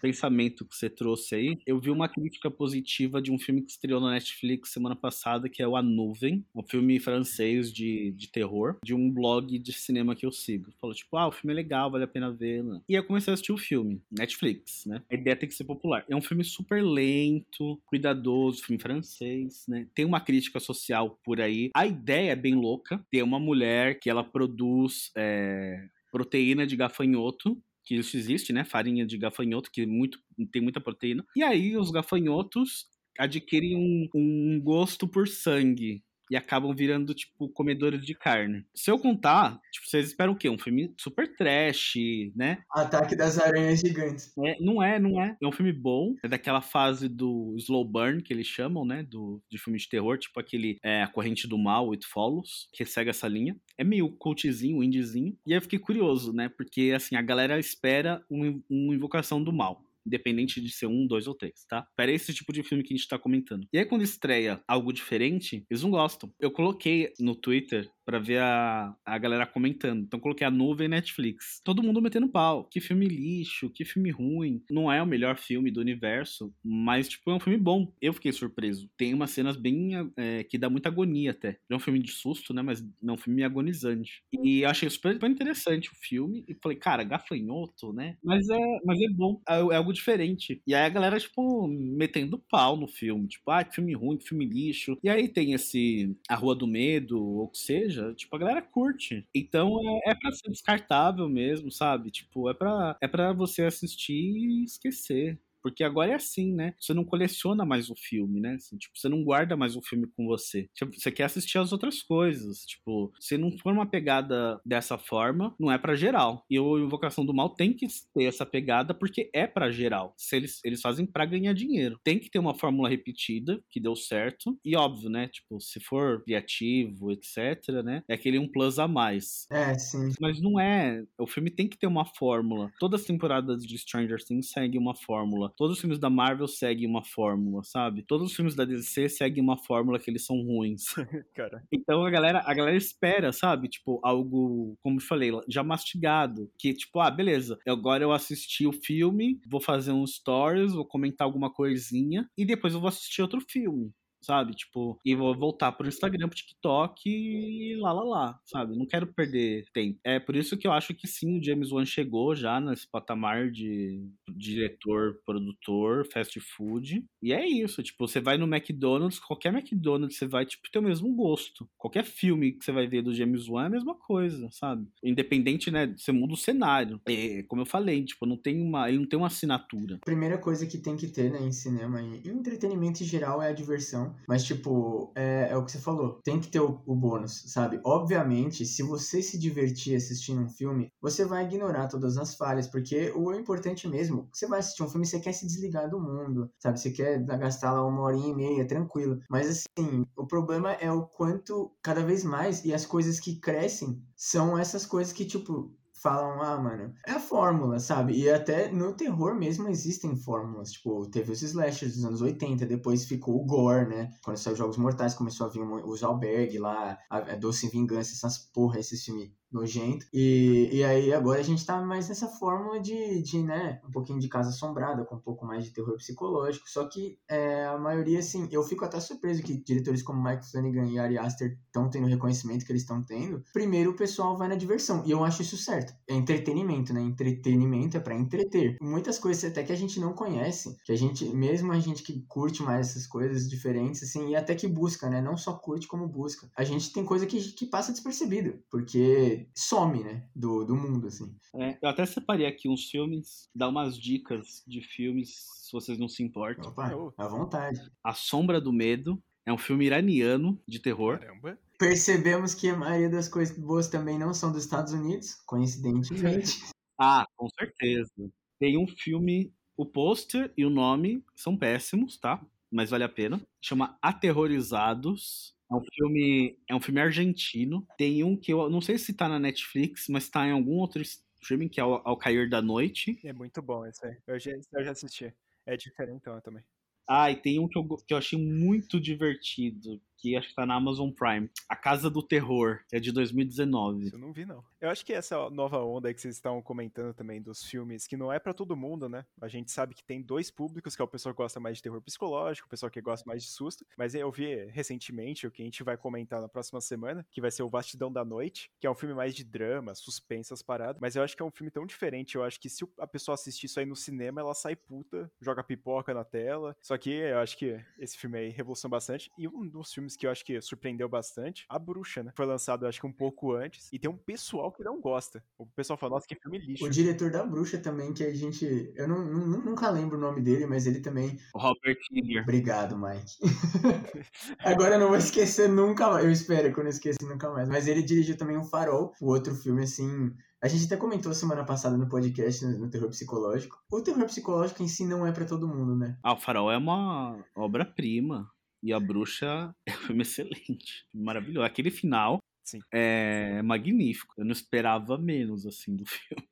pensamento que você trouxe aí. Eu vi uma crítica positiva de um filme que estreou na Netflix semana passada, que é o A Nuvem, um filme francês de, de terror, de um blog de cinema que eu sigo. Falou tipo: ah, o filme é legal, vale a pena ver. Né? E eu comecei a assistir o filme, Netflix, né? A ideia tem que ser popular. É um filme super lento, cuidadoso, filme francês, né? Tem uma crítica social social por aí. A ideia é bem louca. Tem uma mulher que ela produz é, proteína de gafanhoto que isso existe, né? Farinha de gafanhoto, que muito, tem muita proteína. E aí os gafanhotos adquirem um, um gosto por sangue e acabam virando, tipo, comedores de carne. Se eu contar, tipo, vocês esperam o quê? Um filme super trash, né? Ataque das aranhas gigantes. É, não é, não é. É um filme bom. É daquela fase do slow burn, que eles chamam, né? Do, de filme de terror, tipo aquele é, A Corrente do Mal, It Follows, que segue essa linha. É meio cultzinho, indiezinho. E aí eu fiquei curioso, né? Porque, assim, a galera espera uma um Invocação do Mal independente de ser um, dois ou três, tá? Para esse tipo de filme que a gente tá comentando. E aí, quando estreia algo diferente, eles não gostam. Eu coloquei no Twitter para ver a, a galera comentando. Então coloquei a nuvem Netflix. Todo mundo metendo pau. Que filme lixo, que filme ruim. Não é o melhor filme do universo, mas, tipo, é um filme bom. Eu fiquei surpreso. Tem umas cenas bem. É, que dá muita agonia até. É um filme de susto, né? Mas não é um filme agonizante. E eu achei super, super interessante o filme. E falei, cara, gafanhoto, né? Mas é, mas é bom. É, é algo diferente. E aí a galera, tipo, metendo pau no filme. Tipo, ah, que filme ruim, que filme lixo. E aí tem esse A Rua do Medo, ou que seja tipo, a galera curte. Então é, é pra ser descartável mesmo, sabe? Tipo, é pra, é pra você assistir e esquecer. Porque agora é assim, né? Você não coleciona mais o filme, né? Assim, tipo, você não guarda mais o filme com você. Tipo, você quer assistir as outras coisas. Tipo, se não for uma pegada dessa forma, não é para geral. E o Invocação do Mal tem que ter essa pegada porque é para geral. Se eles, eles fazem para ganhar dinheiro. Tem que ter uma fórmula repetida, que deu certo. E óbvio, né? Tipo, se for criativo, etc, né? É aquele um plus a mais. É, sim. Mas não é. O filme tem que ter uma fórmula. Todas as temporadas de Stranger Things seguem uma fórmula. Todos os filmes da Marvel seguem uma fórmula, sabe? Todos os filmes da DC seguem uma fórmula que eles são ruins. <laughs> Cara. Então a galera, a galera espera, sabe? Tipo, algo, como eu falei, já mastigado. Que, tipo, ah, beleza, agora eu assisti o filme, vou fazer um stories, vou comentar alguma coisinha, e depois eu vou assistir outro filme sabe? Tipo, e vou voltar pro Instagram, pro TikTok e lá, lá, lá, sabe? Não quero perder tempo. É por isso que eu acho que sim, o James Wan chegou já nesse patamar de diretor, produtor, fast food. E é isso, tipo, você vai no McDonald's, qualquer McDonald's você vai, tipo, ter o mesmo gosto. Qualquer filme que você vai ver do James Wan é a mesma coisa, sabe? Independente, né? Você muda o cenário. É, como eu falei, tipo, não tem uma, ele não tem uma assinatura. Primeira coisa que tem que ter, né, em cinema e em entretenimento em geral é a diversão. Mas, tipo, é, é o que você falou. Tem que ter o, o, bônus, sabe? Obviamente, se você se divertir assistindo um filme, você vai ignorar todas as falhas, porque o importante mesmo, você vai assistir um filme, você quer se desligar do mundo, sabe? Você quer gastar lá uma horinha e meia, tranquilo. Mas, assim, o problema é o quanto, cada vez mais, e as coisas que crescem são essas coisas que, tipo, falam, ah, mano, é a fórmula, sabe? E até no terror mesmo existem fórmulas. Tipo, teve os slashers dos anos 80, depois ficou o gore, né? Quando saiu Jogos Mortais, começou a vir os albergue lá, a, Doce Vingança, essas porra, esses filmes nojento. E, e aí agora a gente tá mais nessa fórmula de, de, né, um pouquinho de casa assombrada, com um pouco mais de terror psicológico. Só que é, a maioria, assim, eu fico até surpreso que diretores como Mike Flanagan e Ari Aster estão tendo o reconhecimento que eles estão tendo. Primeiro o pessoal vai na diversão. E eu acho isso certo. É entretenimento, né? Entretenimento é para entreter. Muitas coisas até que a gente não conhece, que a gente, mesmo a gente que curte mais essas coisas diferentes, assim, e até que busca, né? Não só curte como busca. A gente tem coisa que, que passa despercebido, porque some, né, do, do mundo, assim. É, eu até separei aqui uns filmes, dar umas dicas de filmes, se vocês não se importam. Opa, à vontade. A Sombra do Medo é um filme iraniano de terror. Caramba. Percebemos que a maioria das coisas boas também não são dos Estados Unidos, coincidentemente. <laughs> ah, com certeza. Tem um filme, o pôster e o nome são péssimos, tá? Mas vale a pena. Chama Aterrorizados. É um filme, é um filme argentino. Tem um que eu não sei se tá na Netflix, mas tá em algum outro streaming, que é Ao, Ao Cair da Noite. É muito bom esse aí. Eu já, eu já assisti. É diferentão também. Ah, e tem um que eu, que eu achei muito divertido, que acho que tá na Amazon Prime. A Casa do Terror, é de 2019. Eu não vi, não. Eu acho que essa nova onda que vocês estão comentando também dos filmes, que não é para todo mundo, né? A gente sabe que tem dois públicos, que é o pessoal que gosta mais de terror psicológico, o pessoal que gosta mais de susto. Mas eu vi recentemente o que a gente vai comentar na próxima semana, que vai ser o Vastidão da Noite, que é um filme mais de drama, suspense, as paradas. Mas eu acho que é um filme tão diferente. Eu acho que se a pessoa assistir isso aí no cinema, ela sai puta, joga pipoca na tela. Só que eu acho que esse filme aí revoluciona bastante. E um dos filmes filmes que eu acho que surpreendeu bastante. A Bruxa, né? Foi lançado, acho que um pouco antes. E tem um pessoal que não gosta. O pessoal fala, nossa, que filme lixo. O diretor da Bruxa também, que a gente. Eu não, não- nunca lembro o nome dele, mas ele também. O Robert Eager. Obrigado, Mike. <laughs> Agora eu não vou esquecer nunca mais. Eu espero que eu não esqueça nunca mais. Mas ele dirigiu também o Farol, o outro filme, assim. A gente até comentou semana passada no podcast, no, no terror psicológico. O terror psicológico em si não é pra todo mundo, né? Ah, o Farol é uma obra-prima. E a Bruxa é um filme excelente. Maravilhoso. Aquele final Sim. é magnífico. Eu não esperava menos, assim, do filme.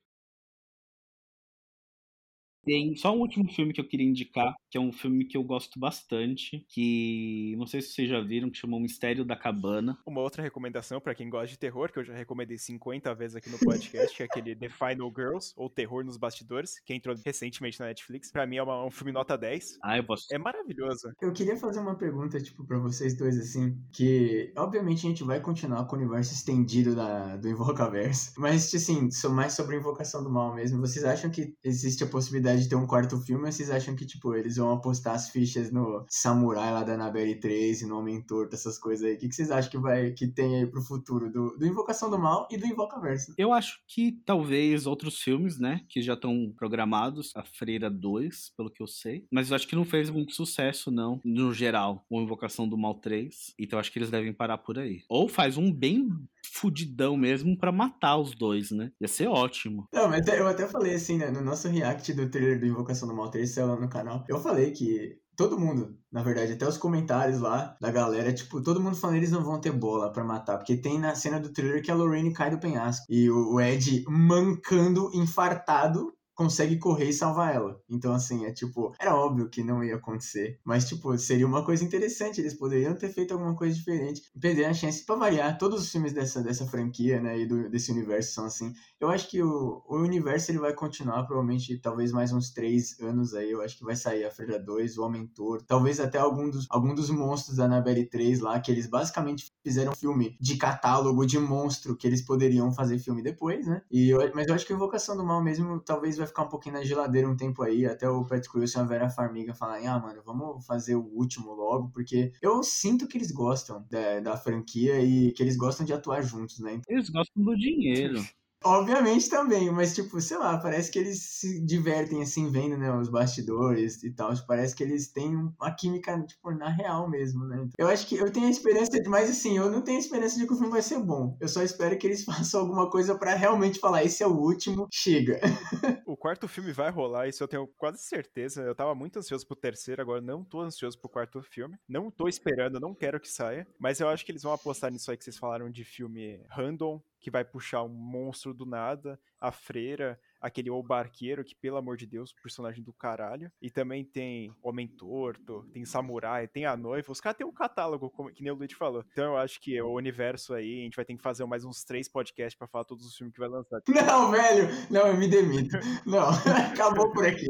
Tem só um último filme que eu queria indicar, que é um filme que eu gosto bastante, que não sei se vocês já viram, que chama O Mistério da Cabana. Uma outra recomendação pra quem gosta de terror, que eu já recomendei 50 vezes aqui no podcast, que é aquele The Final Girls, ou Terror nos Bastidores, que entrou recentemente na Netflix. Pra mim é uma- um filme nota 10. Ah, eu posso. É maravilhoso. Eu queria fazer uma pergunta, tipo, pra vocês dois, assim, que obviamente a gente vai continuar com o universo estendido da, do Invocaverso, mas, assim, so- mais sobre a invocação do mal mesmo. Vocês acham que existe a possibilidade de ter um quarto filme ou vocês acham que, tipo, eles vão apostar as fichas no Samurai lá da Annabelle 3 e no Homem Torto, essas coisas aí? O que, que vocês acham que vai que tem aí pro futuro do, do Invocação do Mal e do Invocaverso? Eu acho que talvez outros filmes, né, que já estão programados, a Freira 2, pelo que eu sei, mas eu acho que não fez muito sucesso, não, no geral, o Invocação do Mal 3, então acho que eles devem parar por aí. Ou faz um bem fudidão mesmo pra matar os dois, né? Ia ser ótimo. Não, mas eu até falei assim, né, no nosso react do trailer do Invocação do Mal 3, saiu lá no canal, eu falei que todo mundo, na verdade, até os comentários lá da galera, tipo, todo mundo falando eles não vão ter bola pra matar, porque tem na cena do trailer que a Lorraine cai do penhasco e o Ed mancando, infartado, consegue correr e salvar ela. Então, assim, é tipo, era óbvio que não ia acontecer, mas, tipo, seria uma coisa interessante, eles poderiam ter feito alguma coisa diferente, perder a chance pra variar. Todos os filmes dessa, dessa franquia, né, e do, desse universo são assim. Eu acho que o, o universo ele vai continuar, provavelmente, talvez mais uns três anos aí. Eu acho que vai sair a Freira 2, o Homem Torto, talvez até algum dos, algum dos monstros da Annabelle 3 lá, que eles basicamente fizeram um filme de catálogo de monstro que eles poderiam fazer filme depois, né? E eu, mas eu acho que a Invocação do Mal mesmo talvez vai ficar um pouquinho na geladeira um tempo aí, até o Patrick Wilson e a Vera Farmiga falarem, ah, mano, vamos fazer o último logo, porque eu sinto que eles gostam da, da franquia e que eles gostam de atuar juntos, né? Eles gostam do dinheiro. <laughs> Obviamente também, mas tipo, sei lá, parece que eles se divertem assim, vendo, né, os bastidores e tal. Parece que eles têm uma química, tipo, na real mesmo, né? Eu acho que eu tenho a esperança, de, mas assim, eu não tenho a esperança de que o filme vai ser bom. Eu só espero que eles <laughs> façam alguma coisa pra realmente falar, esse é o último, chega. <laughs> Quarto filme vai rolar, isso eu tenho quase certeza. Eu tava muito ansioso pro terceiro, agora não tô ansioso pro quarto filme. Não tô esperando, não quero que saia. Mas eu acho que eles vão apostar nisso aí que vocês falaram de filme random, que vai puxar um monstro do nada, a freira, aquele O Barqueiro, que pelo amor de Deus, personagem do caralho. E também tem Homem Torto, tem Samurai, tem a noiva. Os caras têm um catálogo, como, que nem o Luigi falou. Então eu acho que o universo aí, a gente vai ter que fazer mais uns três podcasts pra falar todos os filmes que vai lançar. <laughs> Não, velho, não, eu me demito. Não, <laughs> acabou por aqui.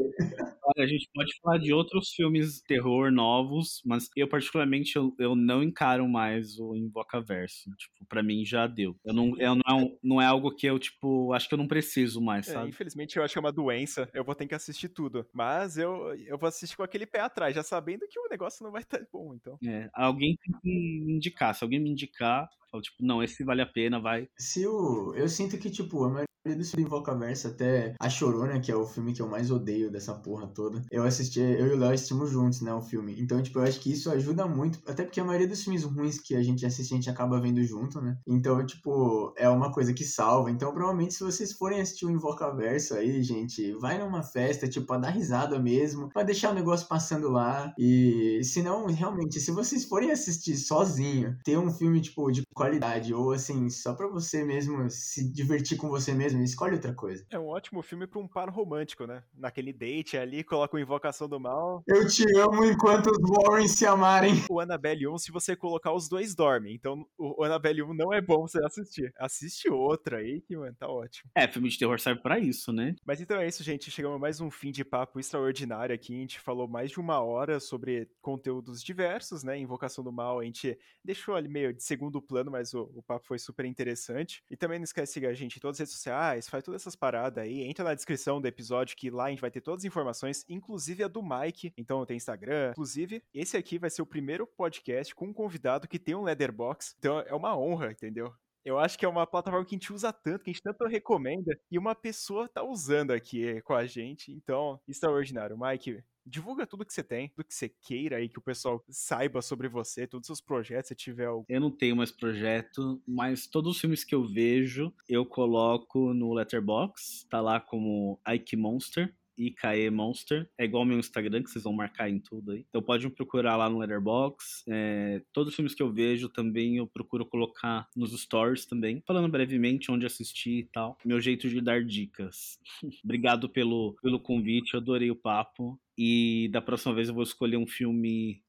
Olha, a gente pode falar de outros filmes de terror novos, mas eu particularmente eu, eu não encaro mais o Invocaverso. Tipo, pra mim já deu. Eu não, eu não, é não é algo que eu, tipo, acho que eu não preciso mais, É, sabe? Infelizmente eu acho que é uma doença, eu vou ter que assistir tudo. Mas eu, eu vou assistir com aquele pé atrás, já sabendo que o negócio não vai estar bom, então. É, alguém tem que me indicar. Se alguém me indicar, tipo, não, esse vale a pena, vai. Se o. Eu sinto que, tipo, a maioria dos filmes Invocaverso, até A Chorona, que é o filme que eu mais odeio dessa porra toda, eu assisti, eu e o Léo assistimos juntos, né, o filme. Então, tipo, eu acho que isso ajuda muito, até porque a maioria dos filmes ruins que a gente assiste, a gente acaba vendo junto, né? Então, tipo, é uma coisa que salva. Então, provavelmente, se vocês forem assistir o Invocaverso aí, gente, vai numa festa, tipo, pra dar risada mesmo, pra deixar o negócio passando lá. E se não, realmente, se vocês forem assistir sozinho, ter um filme, tipo, de qualidade, ou assim, só pra você mesmo se divertir com você mesmo, escolhe outra coisa. É um ótimo filme pra um par romântico, né? Naquele date ali, coloca o Invocação do Mal. Eu te amo enquanto os Warren se amarem. O Annabelle 1, se você colocar os dois dormem. Então o Annabelle 1 não é bom você assistir. Assiste outra aí, que, mano, tá ótimo. É, filme de terror serve pra isso, né? Mas então é isso, gente. Chegamos a mais um fim de papo extraordinário aqui. A gente falou mais de uma hora sobre conteúdos diversos, né? Invocação do Mal, a gente deixou ali meio de segundo plano, mas o, o papo foi super interessante. E também não esquece de seguir a gente em todas as redes sociais, faz todas essas paradas aí. Entra na descrição do episódio que lá a gente vai ter todas as informações, inclusive a do Mike. Então tem Instagram. Inclusive, esse aqui vai ser o primeiro podcast com um convidado que tem um Leatherbox. Então é uma honra, entendeu? Eu acho que é uma plataforma que a gente usa tanto, que a gente tanto recomenda, e uma pessoa tá usando aqui com a gente. Então, extraordinário. Mike, divulga tudo que você tem, tudo que você queira aí, que o pessoal saiba sobre você, todos os seus projetos, se tiver algo. Eu não tenho mais projeto, mas todos os filmes que eu vejo, eu coloco no Letterbox, tá lá como Ike Monster. IKE Monster. É igual ao meu Instagram, que vocês vão marcar em tudo aí. Então pode me procurar lá no Letterbox. É, todos os filmes que eu vejo também eu procuro colocar nos stories também. Falando brevemente onde assistir e tal. Meu jeito de dar dicas. <laughs> Obrigado pelo, pelo convite, eu adorei o papo. E da próxima vez eu vou escolher um filme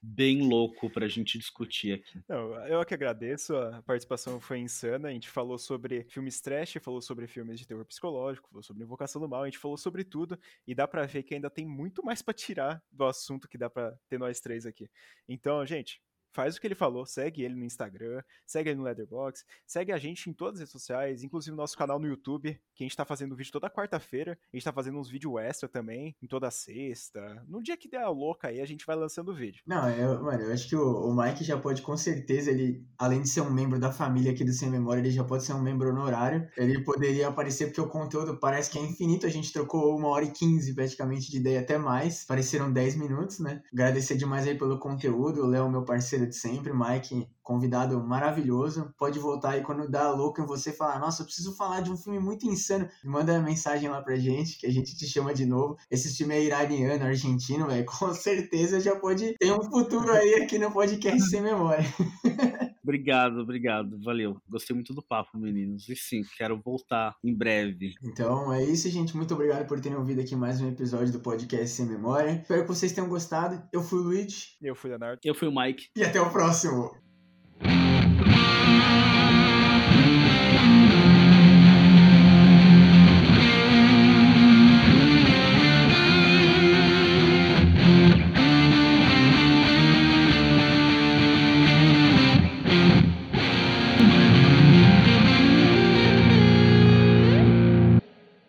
bem louco pra gente discutir aqui. Não, eu que agradeço, a participação foi insana, a gente falou sobre filmes trash, falou sobre filmes de terror psicológico, falou sobre Invocação do Mal, a gente falou sobre tudo, e dá pra ver que ainda tem muito mais pra tirar do assunto que dá pra ter nós três aqui. Então, gente, faz o que ele falou, segue ele no Instagram, segue ele no Letterboxd, segue a gente em todas as redes sociais, inclusive no nosso canal no YouTube, que a gente tá fazendo vídeo toda quarta-feira, a gente tá fazendo uns vídeos extra também, em toda sexta. No dia que der a louca aí, a gente vai lançando vídeo. Não, eu, mano, eu acho que o, o Mike já pode, com certeza, ele, além de ser um membro da família aqui do Sem Memória, ele já pode ser um membro honorário. Ele poderia aparecer porque o conteúdo parece que é infinito, a gente trocou uma hora e quinze praticamente de ideia, até mais, pareceram dez minutos, né? Agradecer demais aí pelo conteúdo, o Léo, meu parceiro de sempre, Mike, convidado maravilhoso. Pode voltar aí quando dá louco em você falar, nossa, eu preciso falar de um filme muito insano. Manda mensagem lá pra gente, que a gente te chama de novo. Esse filme é iraniano, argentino, velho. <laughs> Com certeza já pode ter um futuro aí aqui no podcast sem memória. <laughs> Obrigado, obrigado. Valeu. Gostei muito do papo, meninos. E sim, quero voltar em breve. Então é isso, gente. Muito obrigado por terem ouvido aqui mais um episódio do podcast Sem Memória. Espero que vocês tenham gostado. Eu fui o Luigi. Eu fui o Leonardo. Eu fui o Mike. E até o próximo.